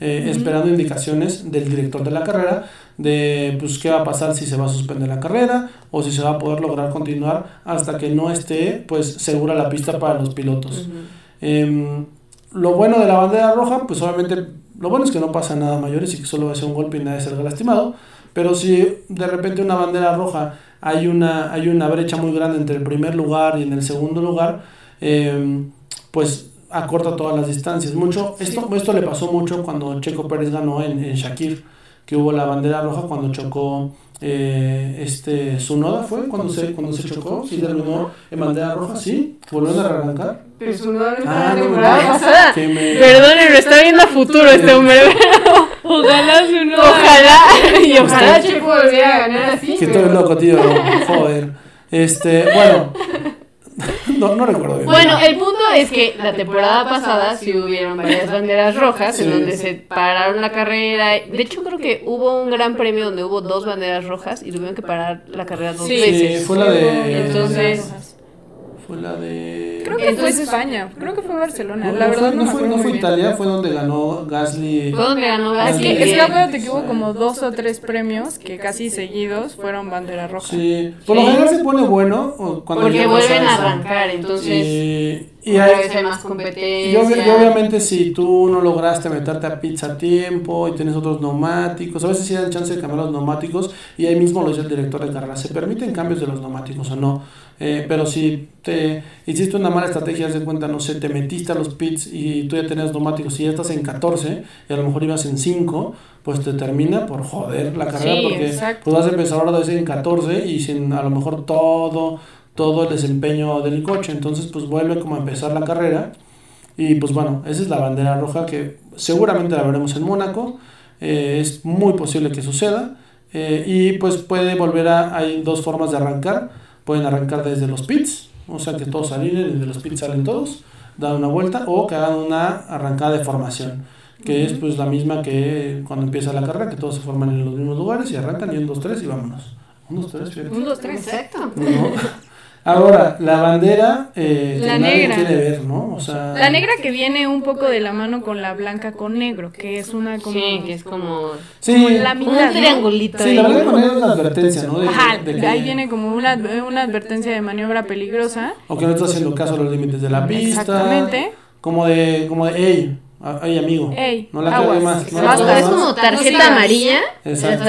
Speaker 1: eh, esperando indicaciones del director de la carrera de pues qué va a pasar si se va a suspender la carrera o si se va a poder lograr continuar hasta que no esté pues segura la pista para los pilotos. Em, lo bueno de la bandera roja, pues obviamente lo bueno es que no pasa nada mayores y que solo va a ser un golpe y nadie salga lastimado. Pero si de repente una bandera roja hay una, hay una brecha muy grande entre el primer lugar y en el segundo lugar, em, pues acorta todas las distancias. Mucho, esto, esto le pasó mucho cuando Checo Pérez ganó en, en Shakir, que hubo la bandera roja cuando chocó eh, este Sunoda fue cuando se cuando se chocó y terminó en bandera roja sí volviendo a arrancar
Speaker 2: Pero su no
Speaker 1: Ah, no,
Speaker 2: pasada.
Speaker 1: me
Speaker 2: Perdónenlo, está viendo a futuro este hombre.
Speaker 3: Ojalá su no.
Speaker 2: Ojalá. Y ojalá
Speaker 3: Checo volviera a ganar así.
Speaker 1: que
Speaker 3: pero-
Speaker 1: estoy loco tío (laughs) joder este bueno no, no recuerdo bien
Speaker 3: Bueno, el punto es que la temporada pasada sí hubieron varias banderas rojas
Speaker 1: Sí.
Speaker 3: en donde se pararon la carrera. De hecho, creo que hubo un gran premio donde hubo dos banderas rojas y tuvieron que parar la carrera dos
Speaker 2: Sí.
Speaker 1: sí,
Speaker 3: veces.
Speaker 1: fue la de
Speaker 3: Entonces-
Speaker 1: fue la de
Speaker 2: Creo que
Speaker 3: Entonces-
Speaker 2: fue España, creo que fue Barcelona.
Speaker 1: no,
Speaker 2: la
Speaker 1: no
Speaker 2: verdad
Speaker 1: fue,
Speaker 2: no,
Speaker 1: fue, no fue. Italia fue donde ganó Gasly
Speaker 3: Fue donde ganó
Speaker 2: Es
Speaker 3: Gasly.
Speaker 2: que, es que acuérdate que hubo como dos o tres premios que casi seguidos fueron bandera roja.
Speaker 1: sí por lo general se pone bueno cuando
Speaker 3: Porque vuelven a arrancar, entonces
Speaker 1: y, hay-
Speaker 3: vez hay más competencia.
Speaker 1: y obviamente si tú no lograste meterte a pizza a tiempo y tienes otros neumáticos, a veces sí dan chance de cambiar los neumáticos y ahí mismo lo dice el director de carrera, se permiten cambios de los neumáticos o no, Eh, pero si te hiciste una mala estrategia, haz de cuenta, no sé, te metiste a los pits y tú ya tenías neumáticos y ya estás en 14 y a lo mejor ibas en 5, pues te termina por joder la carrera
Speaker 2: Sí,
Speaker 1: porque
Speaker 2: exacto.
Speaker 1: pues vas a empezar ahora de en 14 y sin a lo mejor todo todo el desempeño del coche, entonces pues vuelve como a empezar la carrera y pues bueno, esa es la bandera roja que seguramente la veremos en Mónaco. eh, es muy posible que suceda. eh, y pues puede volver a. Hay dos formas de arrancar. Pueden arrancar desde los pits, o sea que todos salen y de los pits salen todos, dan una vuelta o que hagan una arrancada de formación. Que es pues la misma que cuando empieza la carrera, que todos se forman en los mismos lugares y arrancan y un, dos, tres y vámonos. Un, dos, tres, fíjate.
Speaker 2: Un, dos, tres.
Speaker 3: Exacto.
Speaker 1: ¿no? Ahora, la bandera eh, que
Speaker 2: La
Speaker 1: nadie
Speaker 2: negra.
Speaker 1: quiere ver, ¿no? O sea,
Speaker 2: La negra que viene un poco de la mano con la blanca con negro, que es una como...
Speaker 3: Sí, que es como
Speaker 1: Sí,
Speaker 2: la
Speaker 3: un
Speaker 2: mitad, ¿no?
Speaker 3: triangulito.
Speaker 1: sí,
Speaker 3: ahí.
Speaker 1: la verdad con es una advertencia, ¿no? De, que-
Speaker 2: Ajá,
Speaker 1: de que,
Speaker 2: ahí viene como una, una advertencia de maniobra peligrosa.
Speaker 1: O que no está haciendo caso a los límites de la pista.
Speaker 2: Exactamente.
Speaker 1: Como de, como de, hey, hey amigo.
Speaker 2: Ey,
Speaker 1: no la
Speaker 2: aguas.
Speaker 1: más. No la cague
Speaker 3: Es
Speaker 1: más.
Speaker 3: como tarjeta
Speaker 2: No
Speaker 3: amarilla,
Speaker 1: Exacto.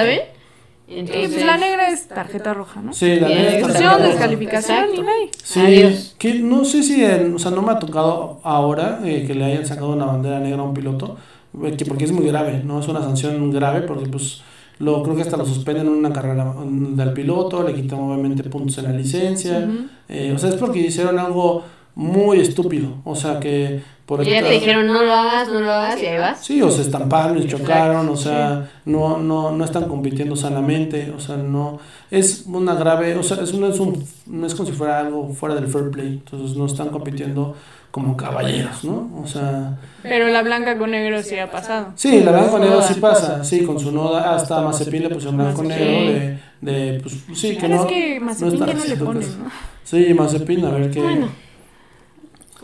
Speaker 2: Y
Speaker 3: Entonces,
Speaker 2: pues la negra es tarjeta roja, ¿no?
Speaker 1: Sí, la negra está
Speaker 2: Expulsión,
Speaker 1: sacada.
Speaker 2: descalificación y bye.
Speaker 1: Sí,
Speaker 3: Adiós.
Speaker 1: que no sé si, en- o sea, no me ha tocado ahora eh, que le hayan sacado una bandera negra a un piloto, eh, que porque es muy grave, ¿no? Es una sanción grave porque pues lo creo que hasta lo suspenden en una carrera mm, del piloto, le quitan obviamente puntos en la licencia, eh, o sea, es porque hicieron algo muy estúpido, o sea, que por
Speaker 3: ya te dijeron no lo hagas, no lo hagas y ahí vas.
Speaker 1: Sí, o se estamparon y chocaron, o sea, no, no, no están compitiendo sanamente, o sea, no, es una grave, o sea, es, no es un, no es como si fuera algo fuera del fair play, entonces no están compitiendo como caballeros, ¿no? O sea,
Speaker 2: Pero la blanca con negro sí ha pasado.
Speaker 1: sí, la blanco negro sí pasa, sí, con su noda, hasta Mazepin le pusieron blanco negro de, de, pues, sí, que no,
Speaker 2: es que Mazepin
Speaker 1: están
Speaker 2: ya no le ponen. ¿no?
Speaker 1: Sí, Mazepin, a ver qué...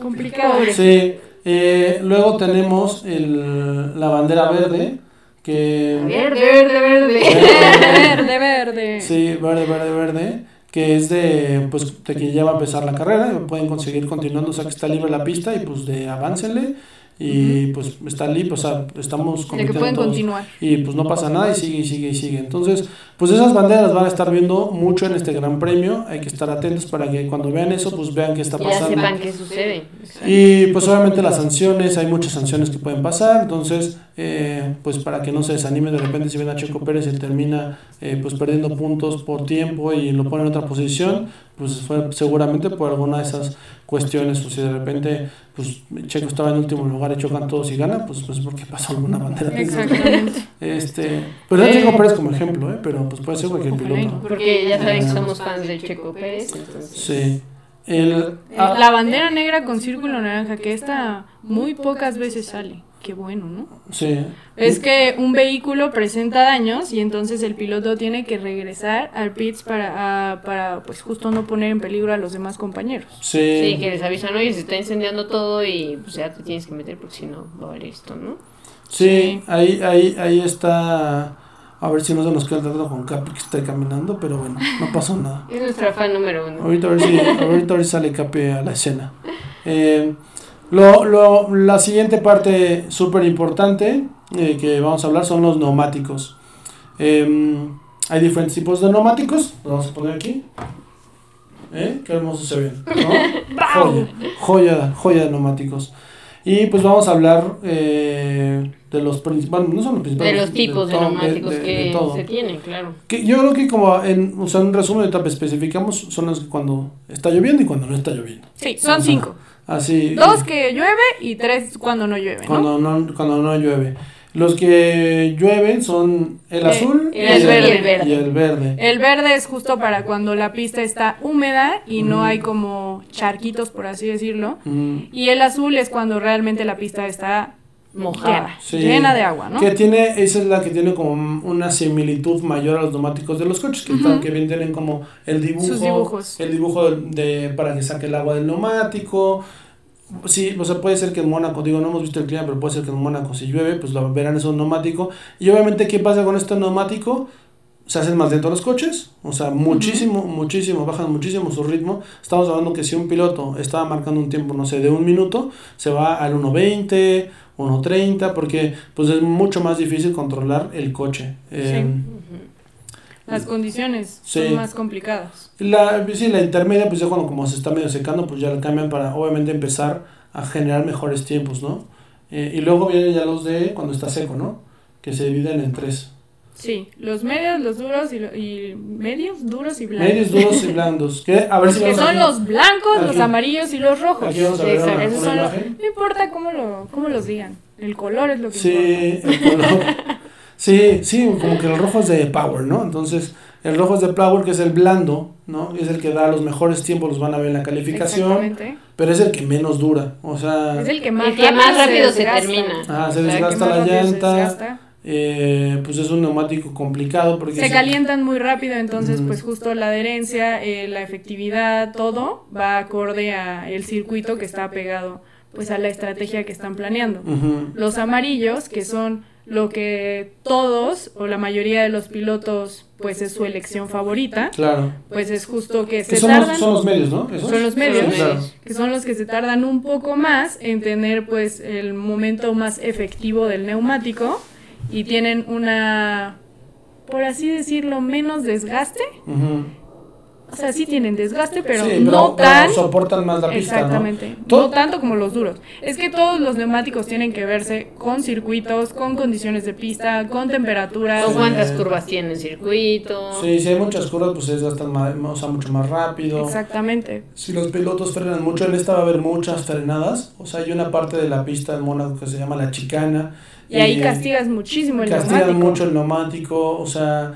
Speaker 2: Complicado.
Speaker 1: Sí, eh, luego tenemos el, la bandera verde, que...
Speaker 3: Verde, verde, verde.
Speaker 2: Verde, verde.
Speaker 1: Sí, verde, verde, verde. Que es de, pues, de que ya va a empezar la carrera. y Pueden conseguir continuando, o sea, que está libre la pista y pues de aváncenle. Y pues está libre, o sea, estamos
Speaker 2: De que
Speaker 1: compitiendo
Speaker 2: pueden
Speaker 1: todos.
Speaker 2: continuar.
Speaker 1: Y pues no pasa nada y sigue y sigue y sigue. Entonces, pues esas banderas van a estar viendo mucho en este gran premio. Hay que estar atentos para que cuando vean eso, pues vean qué está
Speaker 3: Ya
Speaker 1: pasando.
Speaker 3: sepan qué sucede.
Speaker 1: Y pues obviamente las sanciones, hay muchas sanciones que pueden pasar, entonces eh, pues para que no se desanimen de repente si ven a Checo Pérez y termina eh, pues perdiendo puntos por tiempo y lo pone en otra posición, pues fue seguramente por alguna de esas cuestiones, o si de repente pues Checo estaba en último lugar y chocan todos y gana, pues pues porque pasó alguna bandera.
Speaker 2: Exactamente.
Speaker 1: Este, pero no Checo Pérez como ejemplo, ¿eh? pero pues puede ser cualquier piloto.
Speaker 3: Porque ya saben que somos fans de Checo Pérez, entonces.
Speaker 1: Sí. El, ah,
Speaker 2: La bandera negra con círculo naranja, que esta muy pocas veces sale. Qué bueno, ¿no?
Speaker 1: sí.
Speaker 2: Es que un vehículo presenta daños y entonces el piloto tiene que regresar al pits para, a- para pues justo no poner en peligro a los demás compañeros.
Speaker 1: Sí.
Speaker 3: Sí, que les avisan, oye, se está incendiando todo y pues ya te tienes que meter porque si no va a valer esto, ¿no?
Speaker 1: Sí,
Speaker 2: Sí.
Speaker 1: ahí, ahí, ahí está. A ver si no se nos queda el trato con Capi que está caminando, pero bueno, no pasó nada.
Speaker 3: Es nuestra fan número uno.
Speaker 1: Ahorita a ver si, ahorita a ver si sale Capi a la escena. Eh, lo, lo, la siguiente parte súper importante eh, que vamos a hablar son los neumáticos. Eh, hay diferentes tipos de neumáticos. Los vamos a poner aquí. ¿Eh? Qué hermoso se ven. ¿no? (laughs) joya, joya, joya de neumáticos. Y pues vamos a hablar eh, de los principales, no son los
Speaker 3: De
Speaker 1: principales.
Speaker 3: los tipos de,
Speaker 1: todo,
Speaker 3: neumáticos
Speaker 1: de- de-
Speaker 3: que
Speaker 1: de
Speaker 3: se tienen, claro.
Speaker 1: Que yo creo que como en, o sea, en resumen ahorita especificamos son los que cuando está lloviendo y cuando no está lloviendo.
Speaker 2: Sí, son cinco.
Speaker 1: Así.
Speaker 2: Dos que llueve y tres cuando no llueve, ¿no?
Speaker 1: cuando no cuando no llueve. Los que llueven son el
Speaker 2: Eh,
Speaker 1: azul
Speaker 2: y el
Speaker 1: y
Speaker 2: verde.
Speaker 1: Y el verde.
Speaker 2: El verde es justo para cuando la pista está húmeda y no hay como charquitos, por así decirlo.
Speaker 1: Mm,
Speaker 2: Y el azul es cuando realmente la pista está
Speaker 3: Mojada.
Speaker 2: llena,
Speaker 1: sí.
Speaker 2: llena de agua, ¿no?
Speaker 1: Que tiene, esa es la que tiene como una similitud mayor a los neumáticos de los coches, que,
Speaker 2: Ujú.
Speaker 1: que bien tienen como el dibujo,
Speaker 2: Sus dibujos.
Speaker 1: el dibujo de, de- para que saque el agua del neumático. Sí, o sea, puede ser que en Mónaco, digo, no hemos visto el clima, pero puede ser que en Mónaco si llueve, pues lo verán es un neumático. Y obviamente, ¿qué pasa con este neumático? Se hacen más lentos los coches, o sea, muchísimo, muchísimo, bajan muchísimo su ritmo. Estamos hablando que si un piloto estaba marcando un tiempo, no sé, de un minuto, se va al 1.20, 1.30, porque pues es mucho más difícil controlar el coche. Eh,
Speaker 2: Las condiciones
Speaker 1: Sí.
Speaker 2: son más complicadas.
Speaker 1: La, sí, la intermedia, pues ya cuando como se está medio secando, pues ya la cambian para obviamente empezar a generar mejores tiempos, ¿no? Eh, y luego vienen ya los de cuando está seco, ¿no? Que se dividen en tres.
Speaker 2: Sí, los medios, los duros y, lo- y medios, duros y blancos.
Speaker 1: Medios, duros y blandos. Que, a ver si
Speaker 2: que son
Speaker 1: aquí.
Speaker 2: los blancos, los amarillos y los rojos.
Speaker 1: Aquí vamos a ver
Speaker 3: Exacto,
Speaker 1: una,
Speaker 2: Esos
Speaker 1: una
Speaker 2: son los-
Speaker 1: imagen.
Speaker 2: no importa cómo, lo, cómo los digan, el color es lo que
Speaker 1: Sí,
Speaker 2: importa.
Speaker 1: el color. sí, sí, como que el rojo es de Power, ¿no? Entonces, el rojo es de Power, que es el blando, ¿no? Es el que da los mejores tiempos, los van a ver en la calificación,
Speaker 2: Exactamente.
Speaker 1: pero es el que menos dura. O sea,
Speaker 2: Es el que más
Speaker 3: El que más rápido se termina.
Speaker 1: ah, se desgasta la llanta. Eh, pues es un neumático complicado porque
Speaker 2: Se calientan muy rápido, entonces pues justo la adherencia, eh, la efectividad, todo va acorde a el circuito que está pegado pues a la estrategia que están planeando. Los amarillos, que son lo que todos o la mayoría de los pilotos pues es su elección favorita,
Speaker 1: Claro.
Speaker 2: pues es justo que
Speaker 1: Que
Speaker 2: se
Speaker 1: son,
Speaker 2: tardan
Speaker 1: los, son los medios, ¿no? ¿Esos?
Speaker 2: Son los medios.
Speaker 1: Sí, claro.
Speaker 2: que son los que se tardan un poco más en tener pues el momento más efectivo del neumático y tienen una por así decirlo menos desgaste. O sea sí tienen desgaste pero,
Speaker 1: Sí,
Speaker 2: no
Speaker 1: pero
Speaker 2: tan
Speaker 1: soportan más la pista,
Speaker 2: exactamente
Speaker 1: ¿no?
Speaker 2: No tanto como los duros es que todos los neumáticos tienen que verse con circuitos con condiciones de pista con temperaturas
Speaker 3: ¿Con
Speaker 1: Sí.
Speaker 3: cuántas curvas tiene el circuito?
Speaker 1: Sí, si hay muchas curvas, pues se desgastan más, o sea, mucho más rápido.
Speaker 2: exactamente
Speaker 1: Si los pilotos frenan mucho, en esta va a haber muchas frenadas. O sea, hay una parte de la pista en Mónaco que se llama la chicana.
Speaker 2: y ahí
Speaker 1: eh,
Speaker 2: castigas muchísimo el
Speaker 1: castigan
Speaker 2: neumático
Speaker 1: mucho el neumático, o sea,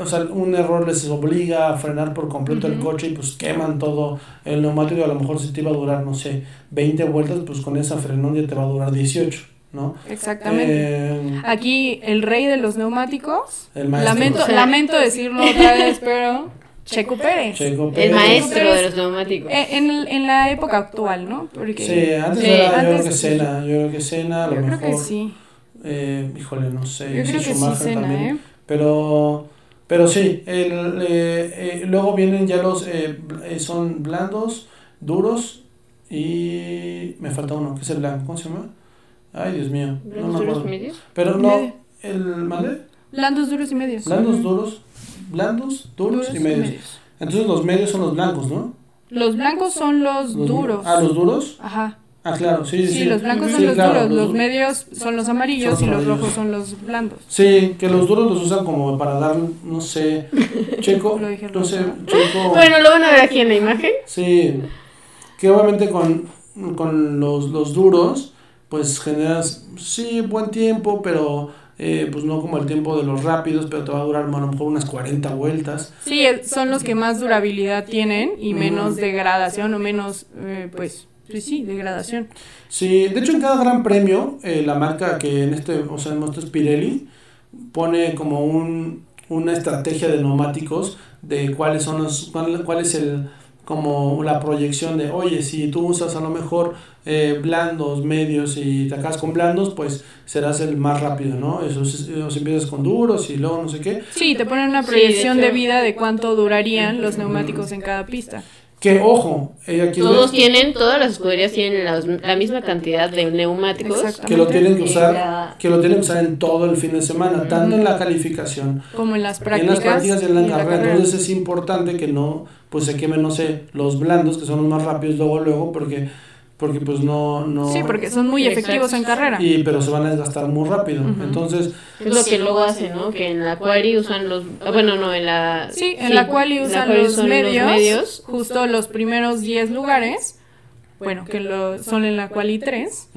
Speaker 1: o sea, un error les obliga a frenar por completo el
Speaker 2: Ujú.
Speaker 1: coche y pues queman todo el neumático a lo mejor si te iba a durar, no sé, 20 vueltas, pues con esa frenón ya te va a durar 18, ¿no?
Speaker 2: exactamente
Speaker 1: Eh,
Speaker 2: Aquí el rey de los neumáticos.
Speaker 1: el maestro.
Speaker 2: Lamento,
Speaker 3: Sí.
Speaker 2: lamento decirlo otra vez, pero Checo Pérez.
Speaker 1: Checo
Speaker 3: El
Speaker 1: Pérez.
Speaker 3: maestro de los neumáticos.
Speaker 2: Eh, En, el- en la época actual, ¿no? Porque
Speaker 1: Sí, antes
Speaker 3: Sí,
Speaker 1: era, yo creo
Speaker 2: antes
Speaker 1: que. Cena, yo creo que Cena, a lo
Speaker 2: yo creo
Speaker 1: mejor,
Speaker 2: que sí.
Speaker 1: eh, híjole, no sé,
Speaker 2: Yo creo que sí,
Speaker 1: también.
Speaker 2: ¿eh?
Speaker 1: Pero, pero sí, el, eh, eh, luego vienen ya los, eh, eh, son blandos, duros y me falta uno, que es el blanco, ¿cómo se llama? Ay, Dios mío, no
Speaker 3: ¿Blandos
Speaker 1: me
Speaker 3: duros
Speaker 1: acuerdo.
Speaker 3: medios?
Speaker 1: Pero no,
Speaker 2: Medio.
Speaker 1: el, ¿vale?
Speaker 2: Blandos, duros y medios.
Speaker 1: Blandos, duros, blandos, duros,
Speaker 2: Duros
Speaker 1: y medios. Entonces los medios son los blancos, ¿no?
Speaker 2: Los blancos son los,
Speaker 1: Los-
Speaker 2: duros.
Speaker 1: Ah, los duros.
Speaker 2: Ajá.
Speaker 1: Ah, claro, sí, sí.
Speaker 2: Sí, los blancos son
Speaker 1: Sí,
Speaker 2: los
Speaker 1: claro,
Speaker 2: duros, los medios son los amarillos
Speaker 1: Son
Speaker 2: y
Speaker 1: los
Speaker 2: rojos son los blandos.
Speaker 1: Sí, que los duros los usan como para dar, no sé, (laughs) Checo,
Speaker 2: Lo dije
Speaker 1: no sé. Checo.
Speaker 3: Bueno, lo van a ver aquí en la imagen.
Speaker 1: Sí, que obviamente con, con los, los duros, pues generas, sí, buen tiempo, pero eh, pues no como el tiempo de los rápidos, pero te va a durar a lo mejor unas 40 vueltas.
Speaker 2: Sí, son los que más durabilidad tienen y menos degradación o menos, eh, pues, pues sí, degradación.
Speaker 1: Sí, de hecho en cada gran premio, eh, la marca que en este, o sea, en este es Pirelli, pone como un, una estrategia de neumáticos de cuáles son los, cuál, cuál es el como la proyección de, oye, si tú usas a lo mejor eh, blandos, medios y te acabas con blandos, pues serás el más rápido, ¿no? Eso, eso empiezas con duros y luego no sé qué.
Speaker 2: Sí, te ponen una proyección de, vida de cuánto durarían los neumáticos en cada pista.
Speaker 1: Que ojo,
Speaker 3: aquí todos tienen, todas las escuderías tienen la, misma cantidad de neumáticos.
Speaker 1: Que lo tienen que usar, que lo tienen que usar en todo el fin de semana, tanto en la calificación
Speaker 2: como en las prácticas,
Speaker 1: en las prácticas y en la, carrera. Entonces es importante que no, pues se quemen, no sé, los blandos que son los más rápidos luego luego porque porque pues no, no...
Speaker 2: Sí, porque son muy efectivos en carrera.
Speaker 1: Y, pero se van a desgastar muy rápido. Entonces...
Speaker 3: Es lo que luego hacen, ¿no? Que en la quali usan los... Ah, bueno, no, en la...
Speaker 2: Sí, en la quali usan, los, medios, justo los primeros 10 lugares. Bueno, que lo, son en la quali 3.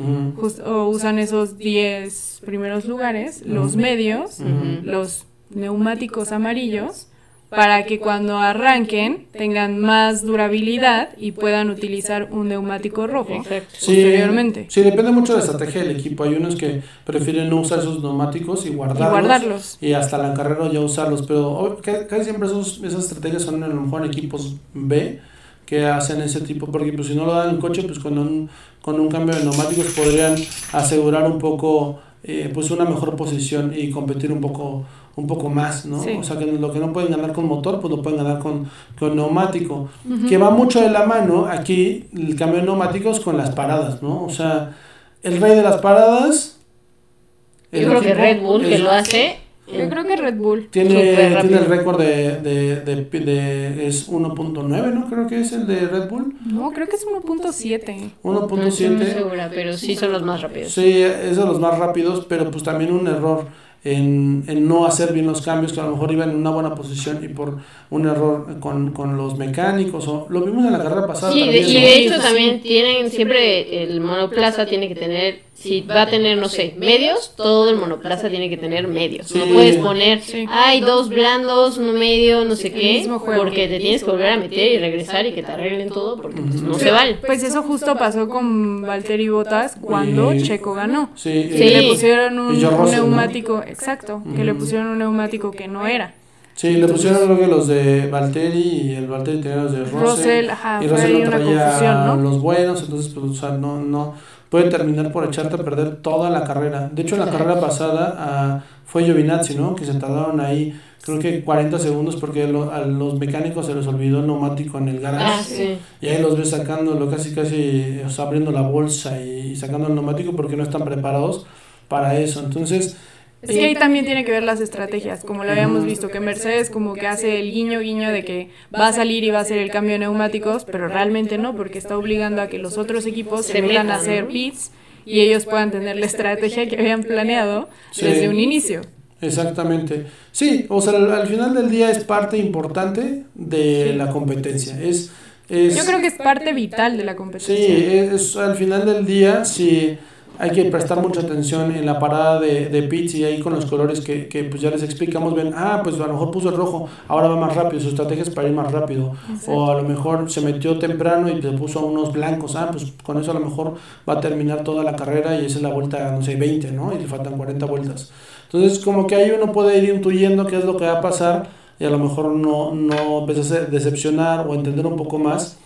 Speaker 2: o usan esos 10 primeros lugares, los medios, los neumáticos amarillos para que cuando arranquen tengan más durabilidad y puedan utilizar un neumático rojo posteriormente.
Speaker 1: Sí, depende mucho de la estrategia del equipo. Hay unos que prefieren no usar esos neumáticos y guardarlos. Y, guardarlos. y hasta la carrera ya usarlos, pero casi siempre esos, esas estrategias son a lo mejor en equipos B que hacen ese tipo, porque pues, si no lo dan en coche, pues con un, con un cambio de neumáticos podrían asegurar un poco eh, pues una mejor posición y competir un poco un poco más, ¿no? O sea, que lo que no pueden ganar con motor, pues lo pueden ganar con, con neumático. Que va mucho de la mano aquí el cambio de neumáticos con las paradas, ¿no? O sea, el rey de las paradas...
Speaker 3: Yo creo que Red Bull que lo hace...
Speaker 2: Yo creo que Red Bull.
Speaker 1: Tiene, tiene el récord de, de, de, de, es 1.9, ¿no? Creo que es el de Red Bull.
Speaker 2: No, creo que es 1.7. 1.7. No
Speaker 3: estoy segura, pero sí son los más rápidos.
Speaker 1: Sí, esos son los más rápidos, pero pues también un error en, en, no hacer bien los cambios, que a lo mejor iban en una buena posición y por un error con, con los mecánicos, o lo vimos en la carrera pasada.
Speaker 3: Sí, y de hecho también tienen, siempre el monoplaza tiene que tener si va a tener, no sé, medios, todo el monoplaza tiene que tener medios. No puedes poner, hay dos blandos, uno medio, no sé qué, porque te tienes que volver a meter y regresar y que te arreglen todo, porque pues, no se vale.
Speaker 2: Pues eso justo pasó con Valtteri Bottas cuando Checo ganó. Sí, le pusieron un, neumático, exacto, que le pusieron un neumático que no era.
Speaker 1: Sí, le pusieron creo que los de Valtteri y el Valtteri tenía los de Russell. y Russell no traía los buenos, entonces pues o sea, no, no puede terminar por echarte a perder toda la carrera. De hecho, en la carrera pasada ah, fue Giovinazzi, ¿no? Que se tardaron ahí, creo que 40 segundos porque a los mecánicos se les olvidó el neumático en el garage. Ah, sí. Y ahí los ves sacándolo, casi, casi, o sea, abriendo la bolsa y sacando el neumático porque no están preparados para eso. Entonces
Speaker 2: es que ahí también tiene que ver las estrategias, como lo habíamos visto, que Mercedes como que hace el guiño guiño de que va a salir y va a hacer el cambio de neumáticos, pero realmente no, porque está obligando a que los otros equipos se metan a hacer pits y ellos puedan tener la estrategia que habían planeado desde un inicio.
Speaker 1: Exactamente. Sí, o sea, al, final del día es parte importante de la competencia. Es, es,
Speaker 2: Yo creo que es parte vital de la competencia.
Speaker 1: Sí, es, al final del día, si hay que prestar mucha atención en la parada de, de pits y ahí con los colores que, que pues ya les explicamos, ven, ah, pues a lo mejor puso el rojo, ahora va más rápido, su estrategia es para ir más rápido. O a lo mejor se metió temprano y se puso unos blancos, ah, pues con eso a lo mejor va a terminar toda la carrera y esa es la vuelta, no sé, 20, ¿no? Y le faltan 40 vueltas. Entonces, como que ahí uno puede ir intuyendo qué es lo que va a pasar y a lo mejor no, no a decepcionar o entender un poco más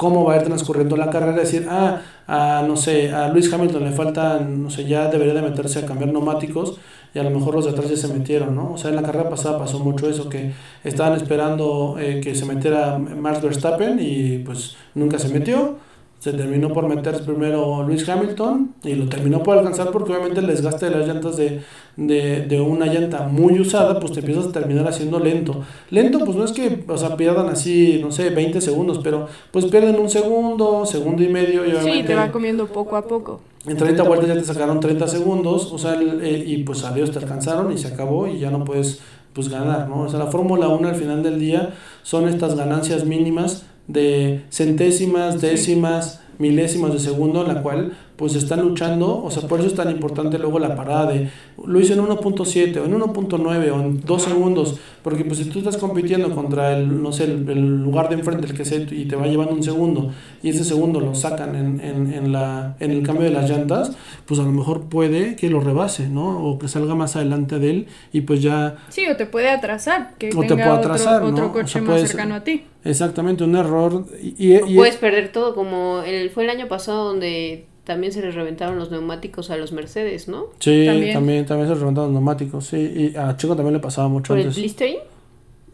Speaker 1: cómo va a ir transcurriendo la carrera, decir, ah, a, no sé, a Luis Hamilton le faltan, no sé, ya debería de meterse a cambiar neumáticos y a lo mejor los de atrás ya se metieron, ¿no? O sea, en la carrera pasada pasó mucho eso, que estaban esperando eh, que se metiera Max Verstappen y pues nunca se metió se terminó por meter primero Luis Hamilton y lo terminó por alcanzar porque obviamente el desgaste de las llantas de, de, de, una llanta muy usada, pues te empiezas a terminar haciendo lento. Lento, pues no es que, o sea, pierdan así, no sé, 20 segundos, pero pues pierden un segundo, segundo y medio y
Speaker 2: obviamente... Sí, te va comiendo poco a poco.
Speaker 1: En 30 vueltas ya te sacaron 30 segundos, o sea, eh, y pues adiós, te alcanzaron y se acabó y ya no puedes pues ganar, ¿no? O sea, la Fórmula 1 al final del día son estas ganancias mínimas de centésimas, décimas, milésimas de segundo, la cual pues están luchando, o sea, por eso es tan importante luego la parada de, lo hice en 1.7 o en 1.9 o en 2 segundos, porque pues si tú estás compitiendo contra el, no sé, el, lugar de enfrente, el que sé, y te va llevando un segundo, y ese segundo lo sacan en, en, en, la, en el cambio de las llantas, pues a lo mejor puede que lo rebase, ¿no? O que salga más adelante de él y pues ya...
Speaker 2: Sí, o te puede atrasar, que
Speaker 1: O te puede atrasar,
Speaker 2: otro,
Speaker 1: ¿no?
Speaker 2: otro
Speaker 1: O
Speaker 2: coche
Speaker 1: sea,
Speaker 2: más
Speaker 1: puede
Speaker 2: cercano
Speaker 1: ser-
Speaker 2: a ti.
Speaker 1: Exactamente, un error. Y, y- y-
Speaker 3: Puedes perder todo, como el, fue el año pasado donde también se les reventaron los neumáticos a los Mercedes, ¿no?
Speaker 1: sí,
Speaker 2: También.
Speaker 1: también, también, se reventaron los neumáticos, sí. Y a Chico también le pasaba mucho
Speaker 3: Por el
Speaker 1: antes.
Speaker 3: blistering.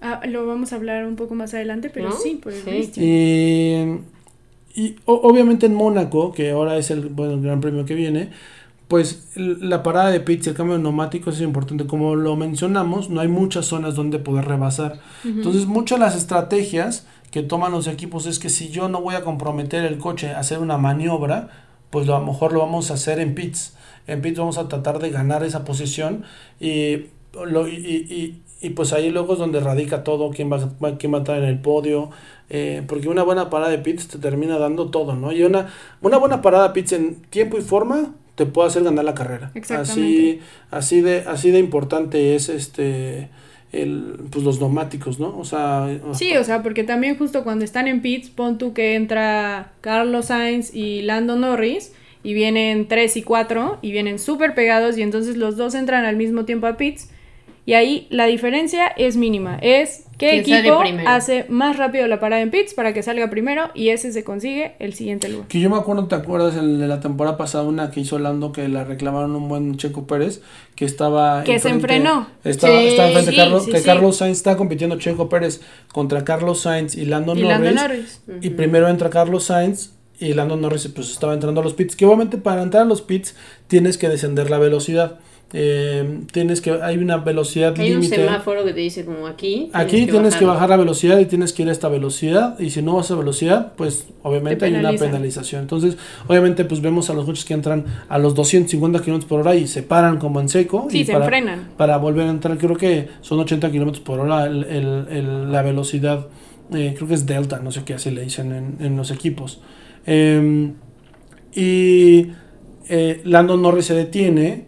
Speaker 2: Ah, lo vamos a hablar un poco más adelante, pero
Speaker 3: ¿No?
Speaker 2: sí, por el
Speaker 3: Sí.
Speaker 1: Y, y o- obviamente en Mónaco, que ahora es el, bueno, el gran premio que viene, pues la parada de pits y el cambio de neumáticos es importante. Como lo mencionamos, no hay muchas zonas donde poder rebasar. Entonces, muchas de las estrategias que toman los equipos es que si yo no voy a comprometer el coche a hacer una maniobra, pues lo- a lo mejor lo vamos a hacer en pits. En pits vamos a tratar de ganar esa posición y, lo, y, y- y, pues ahí luego es donde radica todo, quién va, va- quién va a estar en el podio, eh, porque una buena parada de pits te termina dando todo, ¿no? Y una, una buena parada de pits en tiempo y forma te puede hacer ganar la carrera. Así,
Speaker 2: Exactamente.
Speaker 1: así de, así de importante es este el, pues los neumáticos, ¿no? O sea,
Speaker 2: Sí, o sea, porque también justo cuando están en pits, pon tú que entra Carlos Sainz y Lando Norris y vienen 3 y 4 y vienen súper pegados y entonces los dos entran al mismo tiempo a pits y ahí la diferencia es mínima, es qué
Speaker 3: ¿Quién sale
Speaker 2: equipo hace más rápido la parada en pits para que salga primero y ese se consigue el siguiente lugar.
Speaker 1: Que yo me acuerdo, ¿te acuerdas el de la temporada pasada una que hizo Lando que la reclamaron un buen Checo Pérez que estaba
Speaker 2: Que se
Speaker 1: enfrente-
Speaker 2: enfrenó.
Speaker 1: Estaba,
Speaker 3: Sí,
Speaker 1: estaba enfrente
Speaker 2: sí,
Speaker 1: Carlos,
Speaker 2: sí,
Speaker 1: que
Speaker 2: sí.
Speaker 1: Carlos Sainz está compitiendo Checo Pérez contra Carlos Sainz y Lando
Speaker 2: Y
Speaker 1: Norris.
Speaker 2: Lando Norris.
Speaker 1: Y primero entra Carlos Sainz y Lando Norris pues estaba entrando a los pits. Que obviamente para entrar a los pits tienes que descender la velocidad. Eh, tienes que hay una velocidad
Speaker 3: Hay un
Speaker 1: límite.
Speaker 3: semáforo que te dice como aquí.
Speaker 1: Aquí tienes que bajar la velocidad y tienes que ir a esta velocidad y si no vas a velocidad, pues obviamente
Speaker 2: Te
Speaker 1: hay una penalización. Entonces, obviamente pues vemos a los coches que entran a los 250 kilómetros por hora y se paran como en seco.
Speaker 2: Sí,
Speaker 1: y
Speaker 2: se
Speaker 1: para. Para volver a entrar, creo que son 80 kilómetros por hora el- el- el- la velocidad, eh, creo que es delta, no sé qué así le dicen en, en los equipos. Em, y eh, Lando Norris se detiene.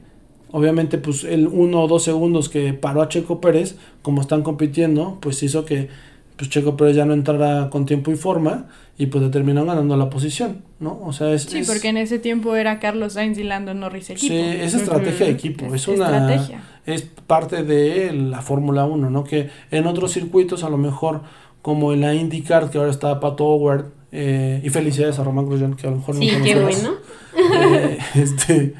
Speaker 1: Obviamente, pues el uno o dos segundos que paró a Checo Pérez, como están compitiendo, pues hizo que pues Checo Pérez ya no entrara con tiempo y forma y pues le terminaron ganando la posición, ¿no? O sea, es...
Speaker 2: Sí,
Speaker 1: es-
Speaker 2: porque en ese tiempo era Carlos Sainz y Lando Norris equipo.
Speaker 1: Sí, es estrategia de equipo,
Speaker 2: Es
Speaker 1: es, una
Speaker 2: estrategia.
Speaker 1: es parte de la Fórmula 1, ¿no? Que en otros circuitos a lo mejor como en la IndyCar que ahora está Pato Howard eh, y felicidades a Román Grosjean que a lo mejor no
Speaker 3: Sí, qué
Speaker 1: conocemos.
Speaker 3: bueno.
Speaker 1: Eh, (laughs) este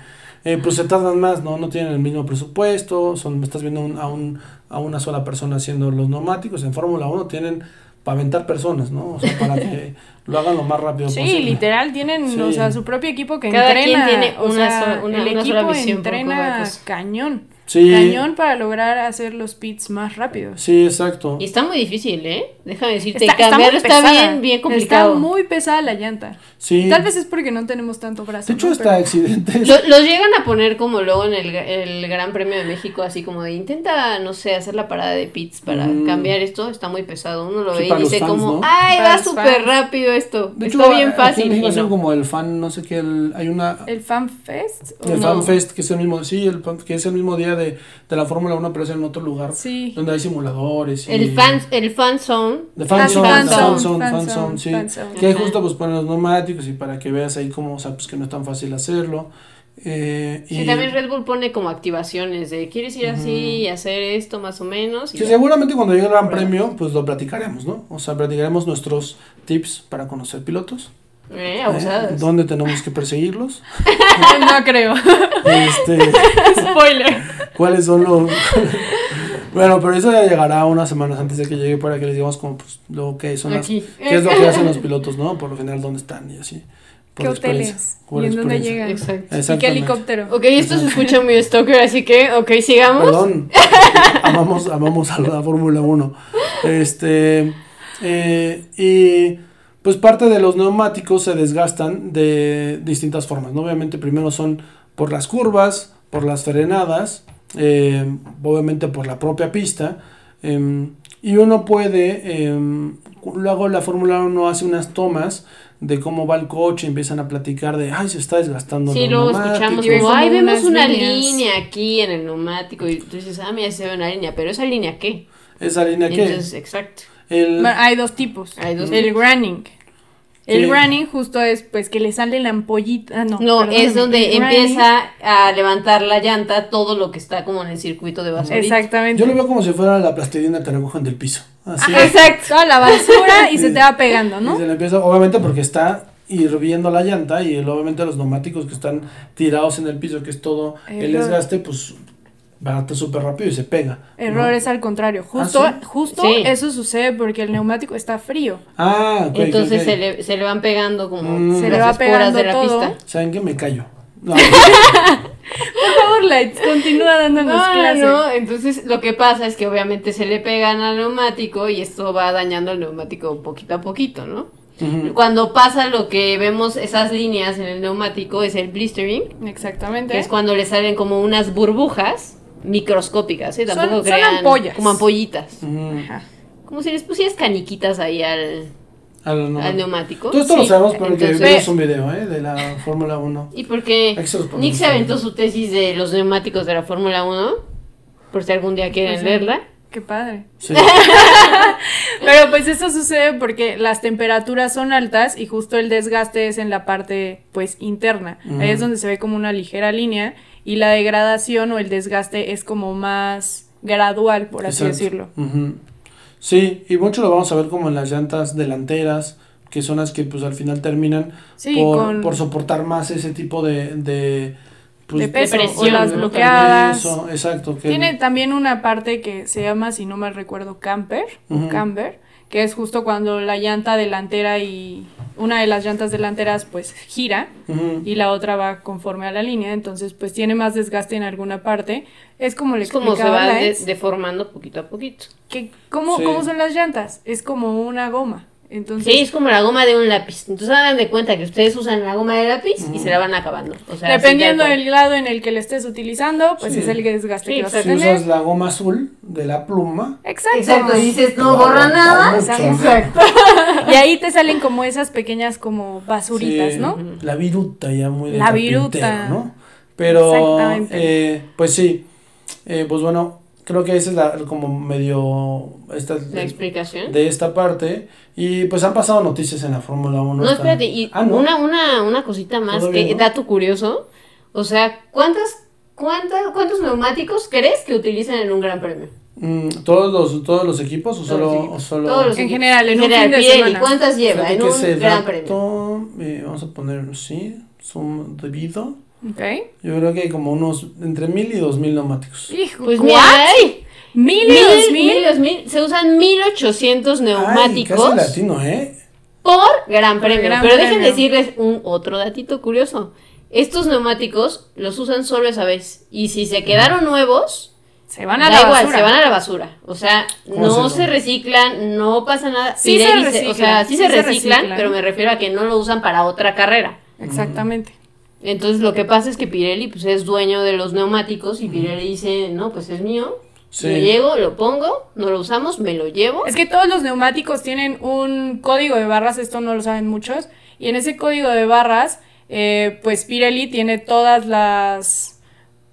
Speaker 1: eh, pues se tardan más, ¿no? No tienen el mismo presupuesto, son estás viendo un- a un a una sola persona haciendo los neumáticos, en Fórmula 1 tienen para aventar personas, ¿no? O sea, para que lo hagan lo más rápido
Speaker 2: Sí,
Speaker 1: posible.
Speaker 2: literal, tienen,
Speaker 1: Sí.
Speaker 2: o sea, su propio equipo que
Speaker 3: Cada quien
Speaker 2: entrena.
Speaker 3: tiene
Speaker 2: o
Speaker 3: una
Speaker 2: sea,
Speaker 3: sola- una-
Speaker 2: el
Speaker 3: una
Speaker 2: equipo
Speaker 3: sola visión cada
Speaker 2: entrena
Speaker 3: cosa.
Speaker 2: cañón.
Speaker 1: Sí.
Speaker 2: Cañón para lograr hacer los pits más rápidos.
Speaker 1: Sí, exacto.
Speaker 3: Y está muy difícil, ¿eh? Déjame decirte,
Speaker 2: Está, está
Speaker 3: cambiarlo está,
Speaker 2: pesada.
Speaker 3: bien, bien complicado.
Speaker 2: Está muy pesada la llanta.
Speaker 1: Sí.
Speaker 2: Tal vez es porque no tenemos tanto brazo.
Speaker 1: de hecho
Speaker 2: ¿no?
Speaker 1: hasta
Speaker 2: Pero-
Speaker 1: accidentes.
Speaker 3: Lo- los llegan a poner como luego en el, el Gran Premio de México, así como de intenta, no sé, hacer la parada de pits para
Speaker 1: Mm.
Speaker 3: cambiar esto. Está muy pesado. Uno lo
Speaker 1: Sí,
Speaker 3: ve y dice
Speaker 1: fans,
Speaker 3: como,
Speaker 1: ¿no?
Speaker 3: ay,
Speaker 2: Para
Speaker 3: va súper rápido esto.
Speaker 1: De
Speaker 3: está
Speaker 1: hecho,
Speaker 3: bien
Speaker 1: aquí
Speaker 3: fácil.
Speaker 1: en México
Speaker 3: y
Speaker 1: hacen
Speaker 3: no.
Speaker 1: como el fan, no sé qué, el- hay una
Speaker 2: ¿El Fan Fest? ¿O
Speaker 1: el
Speaker 3: no?
Speaker 1: Fan Fest, que es el mismo, sí, el fan- que es el mismo día de, de la Fórmula 1, pero es en otro lugar,
Speaker 2: Sí.
Speaker 1: donde hay simuladores. Y,
Speaker 3: El fan, el fan zone.
Speaker 1: The Fan
Speaker 2: Ah,
Speaker 1: Zone,
Speaker 2: Fan
Speaker 1: the Fan
Speaker 2: Zone,
Speaker 1: Zone,
Speaker 2: Fan
Speaker 1: Fan
Speaker 2: Zone,
Speaker 1: Zone, sí.
Speaker 2: Fan Zone.
Speaker 1: Que justo pues ponen los neumáticos y para que veas ahí cómo, o sea, pues que no es tan fácil hacerlo. Eh,
Speaker 3: Sí,
Speaker 1: y
Speaker 3: también Red Bull pone como activaciones de quieres ir así y hacer esto más o menos. y
Speaker 1: que seguramente cuando llegue el Gran Premio, pues lo platicaremos, ¿no? O sea, platicaremos nuestros tips para conocer pilotos.
Speaker 3: Eh,
Speaker 1: eh, dónde tenemos que perseguirlos. (laughs)
Speaker 2: No creo.
Speaker 1: Este,
Speaker 2: Spoiler.
Speaker 1: cuáles son los (laughs) bueno pero eso ya llegará unas semanas antes de que llegue para que les digamos como pues lo que son las qué es lo que hacen los pilotos no por lo general dónde están y así por
Speaker 2: ¿Qué hoteles? ¿Y en dónde llegan?
Speaker 3: Exacto.
Speaker 2: ¿Y qué helicóptero?
Speaker 3: Ok, esto se escucha muy stalker, así que, ok, sigamos.
Speaker 1: perdón (laughs) amamos amamos a la Fórmula 1 este eh, y pues parte de los neumáticos se desgastan de distintas formas ¿no? obviamente primero son por las curvas por las frenadas eh, obviamente por la propia pista em, y uno puede em, luego la Fórmula 1 hace unas tomas de cómo va el coche, empiezan a platicar de, ay, se está desgastando.
Speaker 3: Sí,
Speaker 1: el
Speaker 3: luego
Speaker 1: neumático".
Speaker 3: escuchamos como, ay, vemos una
Speaker 2: líneas".
Speaker 3: línea aquí en el neumático. Y tú dices, ah, mira, se ve una línea. Pero esa línea, ¿qué?
Speaker 1: Esa línea que
Speaker 3: Entonces, exacto.
Speaker 1: El,
Speaker 2: Bueno, hay dos tipos.
Speaker 3: Hay dos
Speaker 2: el
Speaker 3: tipos.
Speaker 2: grunning. El
Speaker 1: Sí.
Speaker 2: grunning justo es pues que le sale la ampollita. ah, no,
Speaker 3: No, es donde empieza a levantar la llanta todo lo que está como en el circuito de basurita.
Speaker 2: Exactamente.
Speaker 1: yo lo veo como si fuera la plastilina que recogen del piso. Así.
Speaker 2: Ah, Exacto. Toda la basura y se te va pegando,
Speaker 1: Y
Speaker 2: ¿no?
Speaker 1: se le empieza, obviamente porque está hirviendo la llanta y el- obviamente los neumáticos que están tirados en el piso, que es todo el desgaste, pues barata súper rápido y se pega. ¿no?
Speaker 2: Error es al contrario. Justo,
Speaker 1: ¿Ah, sí?
Speaker 2: justo
Speaker 3: Sí.
Speaker 2: eso sucede porque el neumático está frío.
Speaker 1: Ah, ok, ok,
Speaker 3: Entonces. Se, le, se le van pegando como
Speaker 1: Mm.
Speaker 2: Se le va pegando
Speaker 3: de la
Speaker 2: todo.
Speaker 3: pista.
Speaker 1: ¿Saben qué? Me callo. (laughs) No,
Speaker 2: Por favor, Lights, continúa dándonos
Speaker 3: No,
Speaker 2: clase.
Speaker 3: no, entonces lo que pasa es que obviamente se le pegan al neumático y esto va dañando el neumático poquito a poquito, ¿no? Cuando pasa lo que vemos esas líneas en el neumático es el blistering,
Speaker 2: Exactamente.
Speaker 3: que es cuando le salen como unas burbujas microscópicas, ¿eh?
Speaker 2: Son-
Speaker 3: Tampoco
Speaker 2: son
Speaker 3: crean
Speaker 2: ampollas.
Speaker 3: como ampollitas.
Speaker 1: Ujú.
Speaker 2: Ajá.
Speaker 3: Como si les pusieras caniquitas ahí al,
Speaker 1: Al neumático.
Speaker 3: al neumático.
Speaker 1: Todo esto lo
Speaker 2: Sí,
Speaker 1: sabemos porque
Speaker 3: entonces-
Speaker 1: vimos un video ¿eh? de la Fórmula 1.
Speaker 3: ¿Y por qué
Speaker 1: Hay que se los ponemos
Speaker 3: Nick se aventó su tesis de los neumáticos de la Fórmula 1? Por si algún día quieren
Speaker 2: Pues
Speaker 3: leerla.
Speaker 2: Qué padre.
Speaker 1: Sí. (laughs)
Speaker 2: Pero pues eso sucede porque las temperaturas son altas y justo el desgaste es en la parte pues interna. Ahí es donde se ve como una ligera línea y la degradación o el desgaste es como más gradual, por así
Speaker 1: Exacto.
Speaker 2: decirlo.
Speaker 1: Sí, y mucho lo vamos a ver como en las llantas delanteras, que son las que pues al final terminan
Speaker 2: Sí,
Speaker 1: por,
Speaker 2: con
Speaker 1: por soportar más ese tipo de... de pues,
Speaker 2: De peso,
Speaker 3: o
Speaker 1: de-
Speaker 3: las
Speaker 1: de
Speaker 2: bloqueadas.
Speaker 1: peso, exacto. Que
Speaker 2: Tiene también una parte que se llama, si no mal recuerdo, camper camber, que es justo cuando la llanta delantera y una de las llantas delanteras pues gira y la otra va conforme a la línea, entonces pues tiene más desgaste en alguna parte. Es como le
Speaker 3: Es como se
Speaker 2: explicaba
Speaker 3: va de- deformando poquito a poquito.
Speaker 2: que ¿cómo,
Speaker 1: Sí.
Speaker 2: ¿cómo son las llantas? Es como una goma. Entonces,
Speaker 3: Sí, es como la goma de un lápiz. Entonces hagan de cuenta que ustedes usan la goma de lápiz y se la van acabando. O sea, así
Speaker 2: dependiendo del lado en el que le estés utilizando, pues
Speaker 1: Sí.
Speaker 2: es el desgaste
Speaker 3: Sí,
Speaker 2: que vas a
Speaker 1: Si
Speaker 2: tener.
Speaker 1: usas la goma azul de la pluma,
Speaker 2: Exacto.
Speaker 3: Exacto, y dices, no borra nada.
Speaker 1: mucho.
Speaker 3: Exacto.
Speaker 2: Y ahí te salen como esas pequeñas como basuritas,
Speaker 1: sí,
Speaker 2: ¿no?
Speaker 1: La viruta ya muy de
Speaker 2: La viruta.
Speaker 1: ¿no? Pero,
Speaker 2: Exactamente.
Speaker 1: eh, pues sí, eh, pues bueno, creo que esa es la, como medio, esta,
Speaker 3: La explicación.
Speaker 1: de esta parte, y pues han pasado noticias en la Fórmula 1.
Speaker 3: No, espérate, y
Speaker 1: Ah, ¿no?
Speaker 3: una, una, una cosita más, que
Speaker 1: no.
Speaker 3: dato curioso. O sea, ¿cuántas, cuántas, ¿cuántos neumáticos crees que utilizan en un gran premio?
Speaker 1: Mm, ¿todos, los, ¿Todos los equipos o
Speaker 3: Todos
Speaker 1: solo...?
Speaker 3: los equipos.
Speaker 1: o solo
Speaker 3: Todos los
Speaker 2: En
Speaker 3: equipos.
Speaker 2: general, en un
Speaker 3: general,
Speaker 2: fin de
Speaker 3: Pirelli,
Speaker 2: semana.
Speaker 3: ¿Cuántas lleva en un gran premio?
Speaker 1: eh, vamos a poner, sí, son debido.
Speaker 2: Ok.
Speaker 1: Yo creo que hay como unos entre mil y dos mil neumáticos.
Speaker 2: Hijo,
Speaker 3: Pues mira, ay,
Speaker 2: ¿Mil y
Speaker 3: mil,
Speaker 2: dos
Speaker 3: mil,
Speaker 2: mil?
Speaker 3: dos mil, se usan 1800
Speaker 1: Ay,
Speaker 3: neumáticos
Speaker 1: casi latino, ¿eh?
Speaker 3: por gran premio.
Speaker 2: Gran
Speaker 3: Pero dejen
Speaker 2: Premio.
Speaker 3: decirles un otro datito curioso. Estos neumáticos los usan solo esa vez. Y si se quedaron nuevos,
Speaker 2: Se van a
Speaker 3: da
Speaker 2: la
Speaker 3: igual,
Speaker 2: basura.
Speaker 3: se van a la basura. O sea,
Speaker 1: ¿Cómo
Speaker 3: no se reciclan, no pasa nada.
Speaker 2: Sí se
Speaker 3: o sea, sí,
Speaker 2: sí
Speaker 3: se,
Speaker 2: se
Speaker 3: reciclan,
Speaker 2: reciclan.
Speaker 3: pero me refiero a que no lo usan para otra carrera.
Speaker 2: Exactamente.
Speaker 3: Entonces lo que pasa es que Pirelli pues es dueño de los neumáticos y Pirelli dice, no, pues es mío.
Speaker 1: Sí.
Speaker 3: Lo llego, lo pongo, no lo usamos, me lo llevo.
Speaker 2: Es que todos los neumáticos tienen un código de barras, esto no lo saben muchos, y en ese código de barras, eh, pues Pirelli tiene todas las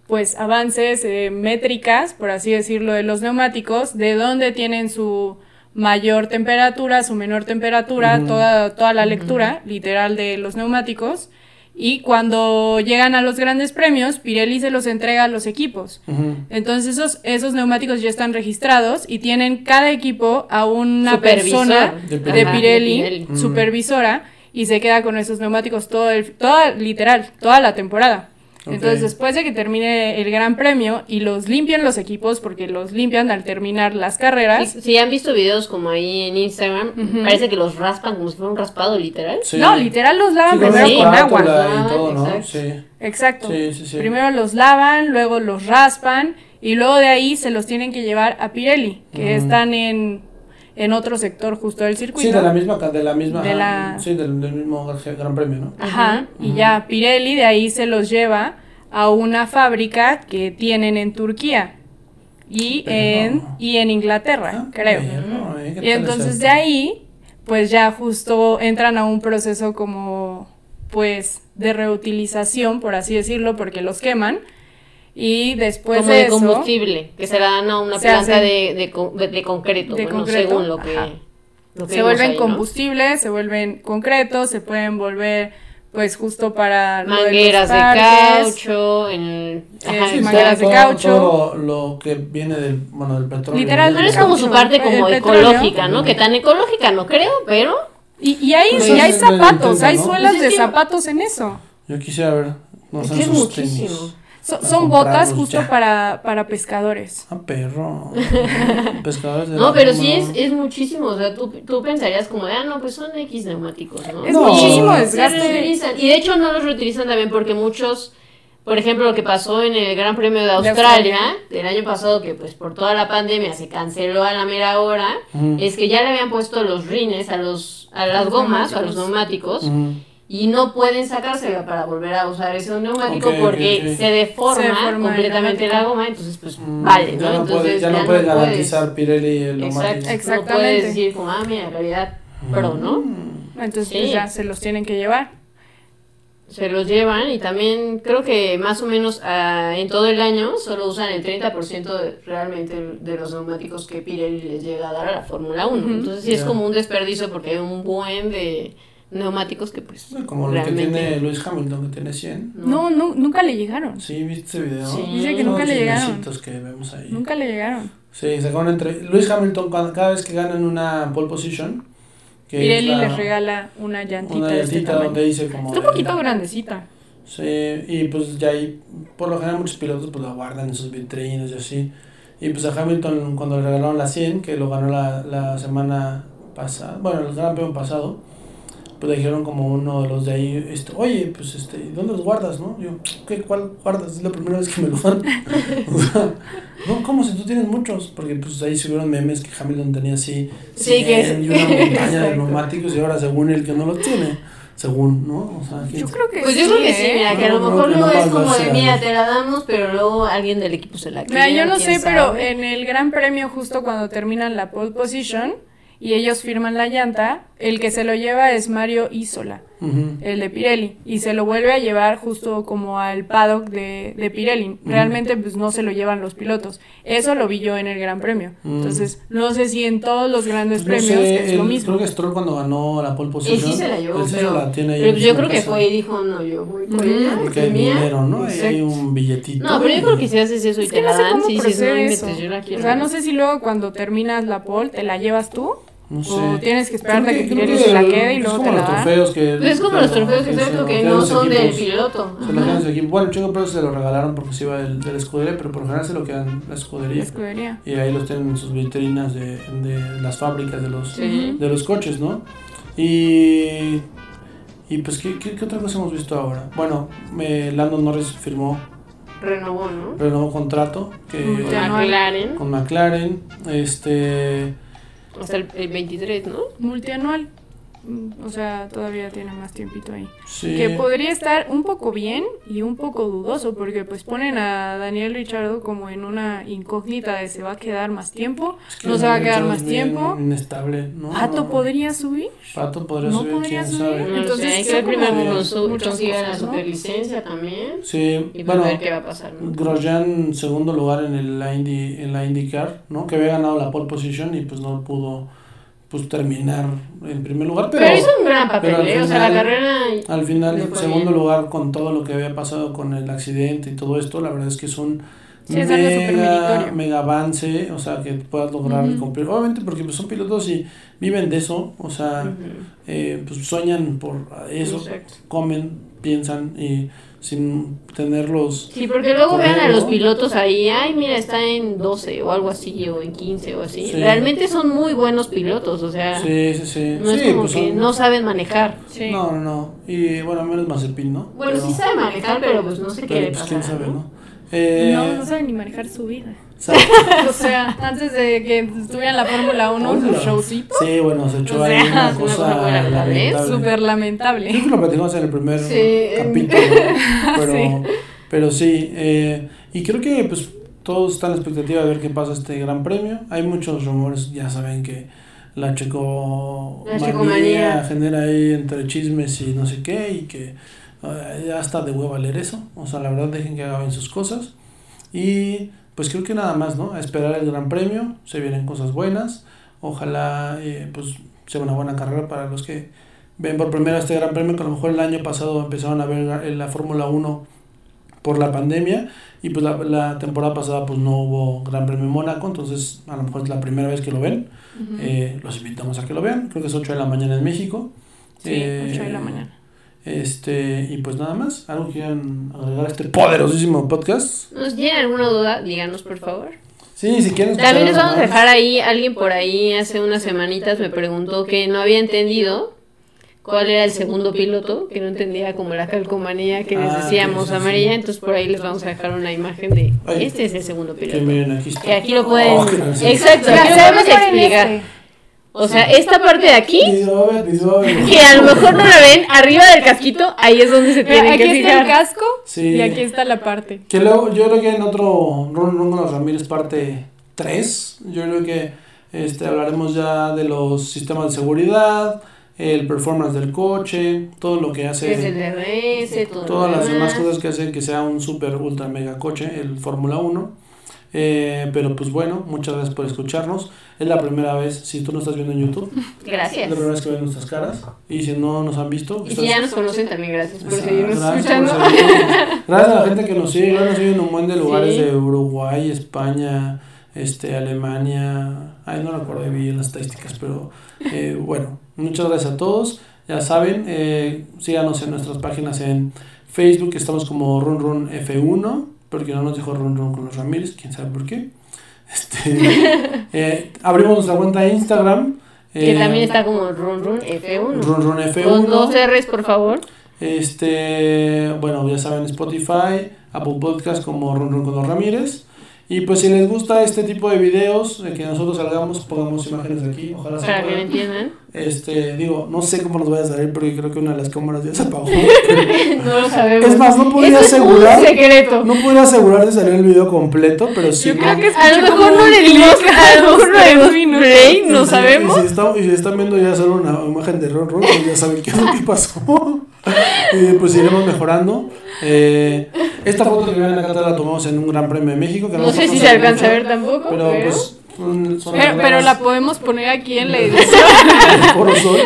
Speaker 2: pues avances eh, métricas, por así decirlo, de los neumáticos, de dónde tienen su mayor temperatura, su menor temperatura, toda, toda la lectura literal de los neumáticos. Y cuando llegan a los grandes premios, Pirelli se los entrega a los equipos. Entonces esos, esos neumáticos ya están registrados y tienen cada equipo a una
Speaker 3: Supervisor.
Speaker 2: persona
Speaker 1: De
Speaker 2: de
Speaker 1: Pirelli.
Speaker 2: Pirelli,
Speaker 3: Ajá, de Pirelli.
Speaker 2: supervisora, y se queda con esos neumáticos todo el, toda, literal, toda la temporada.
Speaker 1: Ok.
Speaker 2: Entonces después de que termine el gran premio y los limpian los equipos, porque los limpian al terminar las carreras,
Speaker 3: Si, si han visto videos como ahí en Instagram, parece que los raspan como si fuera un raspado literal.
Speaker 1: Sí.
Speaker 2: no, literal los lavan
Speaker 1: Sí,
Speaker 2: primero
Speaker 3: Sí.
Speaker 2: con agua.
Speaker 1: y todo, ¿no?
Speaker 3: exacto.
Speaker 1: Sí.
Speaker 2: Exacto.
Speaker 1: Sí, sí, sí.
Speaker 2: Primero los lavan, luego los raspan y luego de ahí se los tienen que llevar a Pirelli, que están en, en otro sector justo del circuito.
Speaker 1: Sí, de la misma, de la misma,
Speaker 2: De
Speaker 1: ajá,
Speaker 2: la-
Speaker 1: sí, del, del mismo Gran Premio, ¿no?
Speaker 2: Ajá, y ya Pirelli de ahí se los lleva a una fábrica que tienen en Turquía y,
Speaker 1: Pero-
Speaker 2: en, y en Inglaterra,
Speaker 1: Ah,
Speaker 2: creo.
Speaker 1: perro, eh, ¿qué
Speaker 2: Y entonces
Speaker 1: es
Speaker 2: de ahí pues ya justo entran a un proceso como pues de reutilización, por así decirlo, porque los queman. Y después
Speaker 3: como
Speaker 2: de,
Speaker 3: de
Speaker 2: eso,
Speaker 3: combustible, que se la dan a una planta
Speaker 2: hacen-
Speaker 3: de, de, de concreto,
Speaker 2: de
Speaker 3: bueno,
Speaker 2: concreto,
Speaker 3: según lo que, lo que
Speaker 2: se vuelven
Speaker 3: ahí, ¿no?
Speaker 2: combustible, se vuelven concreto, se pueden volver pues justo para de
Speaker 3: Mangueras de
Speaker 2: parques.
Speaker 3: caucho, en... Ajá,
Speaker 2: Sí, mangueras de caucho.
Speaker 1: todo lo que viene del, bueno, del petróleo.
Speaker 2: Literal,
Speaker 3: Pero es como su parte como ecológica, ¿no? Que tan ecológica no creo, pero...
Speaker 2: Y, y hay,
Speaker 1: Pues
Speaker 2: y hay zapatos,
Speaker 1: intento,
Speaker 2: hay
Speaker 1: ¿no?
Speaker 2: suelas
Speaker 3: Pues es
Speaker 2: de
Speaker 3: que-
Speaker 2: zapatos en eso.
Speaker 1: Yo quisiera ver, no
Speaker 3: Es muchísimo.
Speaker 1: tenis.
Speaker 2: So- son botas justo
Speaker 1: ya.
Speaker 2: para, para pescadores.
Speaker 1: Ah, perro. (laughs) Pescadores de
Speaker 3: No, pero sí es, es muchísimo, o sea, tú, tú pensarías como, ah, no, pues son X neumáticos, ¿no?
Speaker 2: Es
Speaker 1: No.
Speaker 2: muchísimo desgaste.
Speaker 3: Y de hecho no los reutilizan también porque muchos, por ejemplo, lo que pasó en el Gran Premio de Australia,
Speaker 2: Australia.
Speaker 3: del año pasado, que pues por toda la pandemia se canceló a la mera hora, es que ya le habían puesto los rines a los a las
Speaker 2: Los
Speaker 3: gomas, a los
Speaker 2: neumáticos.
Speaker 3: Y no pueden sacársela para volver a usar ese neumático porque se deforma,
Speaker 2: Se deforma el
Speaker 3: completamente la goma, entonces pues
Speaker 1: Mm,
Speaker 3: vale, ¿no?
Speaker 1: Ya no
Speaker 3: entonces
Speaker 1: puede, ya no
Speaker 3: no
Speaker 1: puede
Speaker 3: puedes-
Speaker 1: garantizar Pirelli el
Speaker 3: Exacto,
Speaker 1: neumático.
Speaker 3: no
Speaker 2: Exactamente.
Speaker 3: puedes decir como, ah, mira, calidad pro, ¿no?
Speaker 1: Mm.
Speaker 2: Entonces
Speaker 3: Sí.
Speaker 2: pues ya se los tienen que llevar.
Speaker 3: Se los llevan y también creo que más o menos ah, en todo el año solo usan el 30% de, realmente de los neumáticos que Pirelli les llega a dar a la Fórmula 1.
Speaker 2: Ujú.
Speaker 3: Entonces sí es como un desperdicio porque hay un buen de neumáticos que pues
Speaker 1: Como lo que
Speaker 3: realmente...
Speaker 1: tiene Luis Hamilton, que tiene 100.
Speaker 2: No, nu- nunca le llegaron.
Speaker 1: Sí, ¿viste ese video?
Speaker 3: Sí.
Speaker 2: Dice que nunca le llegaron.
Speaker 1: que vemos ahí.
Speaker 2: Nunca le llegaron.
Speaker 1: Sí, sacó una entre... Luis Hamilton, cuando- cada vez que ganan una pole position, que
Speaker 2: Pirelli
Speaker 1: la-
Speaker 2: les regala una llantita
Speaker 1: una
Speaker 2: de este
Speaker 1: llantita
Speaker 2: tamaño.
Speaker 1: donde dice como...
Speaker 2: Está un poquito grandecita.
Speaker 1: Sí, y pues ya ahí, por lo general muchos pilotos pues la guardan en sus vitrinas y así. Y pues a Hamilton cuando le regalaron la 100, que lo ganó la, la semana pasada, bueno, el gran premio pasado, pues le dijeron como uno de los de ahí, este, oye, pues este, ¿dónde los guardas, no? Yo, ¿qué, cuál guardas? Es la primera vez que me lo dan. (laughs) O sea, no, ¿cómo si tú tienes muchos? Porque pues ahí subieron memes que Hamilton tenía así,
Speaker 3: Sí, que es-
Speaker 1: 100 y una montaña de (laughs) neumáticos y ahora según él que no los tiene. Según, ¿no? O sea, ¿quién
Speaker 2: Yo creo que
Speaker 3: Pues
Speaker 2: sí,
Speaker 3: yo creo que sí,
Speaker 2: ¿eh?
Speaker 3: mira, que a lo
Speaker 1: No,
Speaker 3: mejor
Speaker 1: no,
Speaker 3: luego
Speaker 1: no
Speaker 3: es como de, mira, te la damos, pero luego alguien del equipo se la
Speaker 2: Mira,
Speaker 3: queda.
Speaker 2: yo no sé, pero
Speaker 3: sabe.
Speaker 2: en el Gran Premio, justo cuando terminan la pole position y ellos firman la llanta, el que se lo lleva es Mario Isola, el de Pirelli, y se lo vuelve a llevar justo como al paddock de, de Pirelli. Realmente, pues no se lo llevan los pilotos. Eso lo vi yo en el Gran Premio.
Speaker 1: Mm.
Speaker 2: Entonces, no sé si en todos los grandes
Speaker 1: no
Speaker 2: premios
Speaker 1: sé,
Speaker 2: es lo mismo.
Speaker 1: Creo que Stroll cuando ganó la pole
Speaker 3: Él
Speaker 1: position.
Speaker 3: sí se la llevó,
Speaker 1: él sí
Speaker 3: pero,
Speaker 1: la tiene
Speaker 3: pero yo creo que
Speaker 1: casa.
Speaker 3: fue y dijo, no, yo voy por ella,
Speaker 1: Porque dinero, ¿no? Hay un billetito.
Speaker 3: No, pero yo creo que si haces eso y
Speaker 2: Es
Speaker 3: te
Speaker 2: que no
Speaker 3: la
Speaker 2: sé
Speaker 3: dan, sí dices, no inventes, yo la quiero.
Speaker 2: O sea, no sé si luego cuando terminas la pole te la llevas tú
Speaker 1: No sé.
Speaker 2: o tienes que esperar a que
Speaker 1: creo
Speaker 2: se la quede y
Speaker 1: es
Speaker 2: luego
Speaker 1: como
Speaker 2: te la
Speaker 1: los
Speaker 2: da.
Speaker 1: trofeos que...
Speaker 3: Pues es como los trofeos,
Speaker 1: que
Speaker 3: exacto, que
Speaker 1: que
Speaker 3: no
Speaker 1: los
Speaker 3: son del piloto.
Speaker 1: Se lo quedan su equipo. Bueno, Checo Pérez se lo regalaron porque se iba del, de la escudería, pero por lo general se lo quedan la
Speaker 2: La
Speaker 1: escudería.
Speaker 2: escudería.
Speaker 1: Y ahí los tienen en sus vitrinas de, de las fábricas de los,
Speaker 3: Sí.
Speaker 1: de los coches, ¿no? Y... Y pues, ¿qué, qué, qué otra cosa hemos visto ahora? Bueno, eh, Landon Norris firmó,
Speaker 3: Renovó, ¿no?
Speaker 1: renovó contrato que,
Speaker 2: ya.
Speaker 3: McLaren,
Speaker 1: con McLaren. Este...
Speaker 3: hasta el, el 23, ¿no?
Speaker 2: Multianual. O sea, todavía tiene más tiempito ahí.
Speaker 1: Sí.
Speaker 2: Que podría estar un poco bien y un poco dudoso, porque pues ponen a Daniel Richardo como en una incógnita de se va a quedar más tiempo,
Speaker 1: Es que
Speaker 2: no se va a quedar más tiempo.
Speaker 1: Inestable, ¿no?
Speaker 2: Pato podría subir.
Speaker 1: Pato podría
Speaker 2: No
Speaker 1: subir,
Speaker 2: podría
Speaker 1: quién
Speaker 2: subir.
Speaker 1: sabe.
Speaker 2: Entonces,
Speaker 3: hay que primero consiga la superlicencia también.
Speaker 1: Sí,
Speaker 3: Y pues
Speaker 1: bueno,
Speaker 3: ver qué va a pasar, ¿no?
Speaker 1: Grosjean segundo lugar en el la Indy, en la IndyCar, ¿no? Que había ganado la pole position y pues no pudo pues terminar en primer lugar, pero,
Speaker 3: Pero, hizo un gran papel, ¿eh? O sea, la carrera...
Speaker 1: al final segundo
Speaker 3: bien.
Speaker 1: lugar con todo lo que había pasado con el accidente y todo esto, la verdad es que es un
Speaker 2: Sí,
Speaker 1: mega, mega avance, o sea, que puedas lograr
Speaker 2: Ujú.
Speaker 1: cumplir, obviamente porque pues, son pilotos y viven de eso, o sea, eh, pues sueñan por eso,
Speaker 3: Exacto.
Speaker 1: comen, piensan y sin tenerlos
Speaker 3: Sí, porque luego vean a los pilotos ahí, ay, mira, está en 12 o algo así, o en 15 o así.
Speaker 1: Sí.
Speaker 3: Realmente son muy buenos pilotos, o sea,
Speaker 1: Sí, sí, sí.
Speaker 3: no es
Speaker 1: Sí,
Speaker 3: como
Speaker 1: pues
Speaker 3: que
Speaker 1: son-
Speaker 3: no saben manejar.
Speaker 2: Sí.
Speaker 1: No, no, no. Y bueno, menos Mazepin, ¿no?
Speaker 3: Bueno,
Speaker 1: Pero-
Speaker 3: sí sabe manejar, pero pues no sé qué
Speaker 1: Pero
Speaker 3: le
Speaker 1: pues
Speaker 3: pasa.
Speaker 1: quién sabe, ¿no? Eh,
Speaker 2: No, no sabe ni manejar su vida.
Speaker 1: Sabe- (laughs)
Speaker 2: O sea, antes de que estuviera en la Fórmula 1,
Speaker 1: Hola.
Speaker 2: su showcito,
Speaker 1: Sí, bueno, se echó
Speaker 2: O
Speaker 1: ahí
Speaker 2: sea,
Speaker 1: una (laughs)
Speaker 3: es
Speaker 1: cosa
Speaker 3: una
Speaker 1: lamentable.
Speaker 2: súper
Speaker 1: Creo
Speaker 2: lamentable.
Speaker 1: que lo platicamos en el primer
Speaker 3: Sí,
Speaker 1: capítulo, (laughs) pero
Speaker 2: Sí.
Speaker 1: pero sí eh, y creo que pues todos están a la expectativa de ver qué pasa este gran premio. Hay muchos rumores, ya saben que la checo
Speaker 3: La checomanía.
Speaker 1: genera ahí entre chismes y no sé qué y que eh, ya está de hueva leer eso. O sea, la verdad dejen que hagan sus cosas. Y pues creo que nada más, ¿no? A esperar el gran premio, se vienen cosas buenas. Ojalá eh, pues sea una buena carrera para los que ven por primera este gran premio, que a lo mejor el año pasado empezaron a ver la, la Fórmula 1 por la pandemia y pues la, la temporada pasada pues no hubo Gran Premio Mónaco, entonces a lo mejor es la primera vez que lo ven. Eh, los invitamos a que lo vean, creo que es 8 de la mañana en México.
Speaker 2: Sí,
Speaker 1: Eh,
Speaker 2: 8 de la mañana.
Speaker 1: Este, y pues nada más, algo que quieran agregar a este poderosísimo podcast.
Speaker 3: ¿Nos tienen alguna duda? Díganos, por favor.
Speaker 1: Sí, si quieren.
Speaker 3: También les vamos a dejar ahí, alguien por ahí hace unas semanitas me preguntó que no había entendido cuál era el segundo piloto, que no entendía como la calcomanía que les
Speaker 1: Ah,
Speaker 3: decíamos amarilla, entonces por ahí les vamos a dejar una imagen de
Speaker 1: Ay.
Speaker 3: este es el segundo
Speaker 1: Que
Speaker 3: piloto.
Speaker 1: miren, aquí está.
Speaker 3: Que aquí lo pueden...
Speaker 1: Oh.
Speaker 3: Exacto, aquí lo podemos explicar. O sea, esta parte de aquí, que a lo mejor no la ven, arriba del casquito, ahí es donde se
Speaker 2: Mira,
Speaker 3: tienen
Speaker 2: aquí
Speaker 3: que
Speaker 2: está el casco
Speaker 1: Sí.
Speaker 2: y aquí está la parte.
Speaker 1: Que luego, yo creo que en otro Ron Ron con los Ramírez parte 3, yo creo que este, hablaremos ya de los sistemas de seguridad, el performance del coche, todo lo que hace,
Speaker 3: Es el DRS, todo
Speaker 1: todas las demás
Speaker 3: demás.
Speaker 1: cosas que hacen que sea un super ultra mega coche, el Fórmula 1. Eh, pero pues bueno, muchas gracias por escucharnos. Es la primera vez, si tú no estás viendo en YouTube, es
Speaker 3: Gracias.
Speaker 1: la primera vez que ven nuestras caras. Y si no nos han visto,
Speaker 3: Y si ya nos conocen, también gracias por
Speaker 1: Exacto,
Speaker 3: seguirnos
Speaker 1: gracias
Speaker 3: escuchando.
Speaker 1: por seguirnos. Gracias a la gente que nos sigue, gracias, nos siguen en un buen de lugares
Speaker 3: Sí.
Speaker 1: de Uruguay, España, este, Alemania. Ay, no recuerdo bien las estadísticas, pero eh, bueno, muchas gracias a todos. Ya saben, eh, síganos en nuestras páginas en Facebook, estamos como Run Run F1, porque no nos dijo Run Run con los Ramírez, quién sabe por qué. (laughs) Este, (laughs) eh, abrimos nuestra cuenta de Instagram.
Speaker 3: Que
Speaker 1: eh,
Speaker 3: también está como Run Run F1.
Speaker 1: Run Run F1.
Speaker 3: Con dos R's, por favor.
Speaker 1: Este, bueno, ya saben, Spotify, Apple Podcast como Run Run con los Ramírez. Y pues si les gusta este tipo de videos, de que nosotros salgamos, pongamos imágenes de aquí, ojalá se
Speaker 3: Para que me
Speaker 1: pueda.
Speaker 3: entiendan.
Speaker 1: Este, digo, no sé cómo nos vaya a salir porque creo que una de las cámaras ya se apagó. (laughs)
Speaker 3: No lo sabemos.
Speaker 1: es más, no podría
Speaker 3: Eso es
Speaker 1: asegurar,
Speaker 3: un secreto.
Speaker 1: no podría asegurar de salir el video completo, pero sí.
Speaker 2: Yo creo que
Speaker 3: A lo mejor no le dimos, a (laughs) lo mejor no le dimos no sabemos.
Speaker 1: Y si, están, y si están viendo ya solo una imagen de Ron Ron, pues ya saben qué es lo que pasó. (laughs) y pues iremos mejorando. Eh, esta foto que ven acá la tomamos en un Gran Premio de México. Que
Speaker 3: No sé si se alcanza a ver tampoco.
Speaker 1: Pero
Speaker 3: pero-
Speaker 1: pues son, son
Speaker 2: Pero, la podemos poner aquí en la (laughs) edición.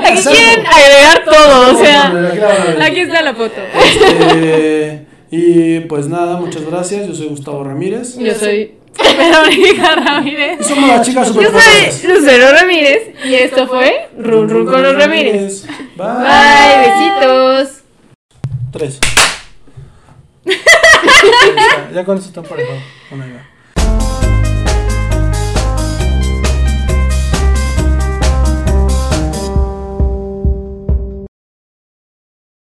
Speaker 3: Aquí quieren agregar todo, o sea.
Speaker 1: Aquí
Speaker 2: está la foto.
Speaker 1: Este, y pues nada, muchas gracias. Yo soy Gustavo Ramírez.
Speaker 3: Yo soy.
Speaker 2: Verónica Ramírez.
Speaker 1: Somos las chicas
Speaker 3: Yo
Speaker 1: superpoderosas.
Speaker 3: soy Lucero Ramírez. Y esto fue Run Run con los Ramírez.
Speaker 1: Bye.
Speaker 3: Bye, besitos.
Speaker 1: Tres. (laughs) Ya ya con eso está parejado. Bueno.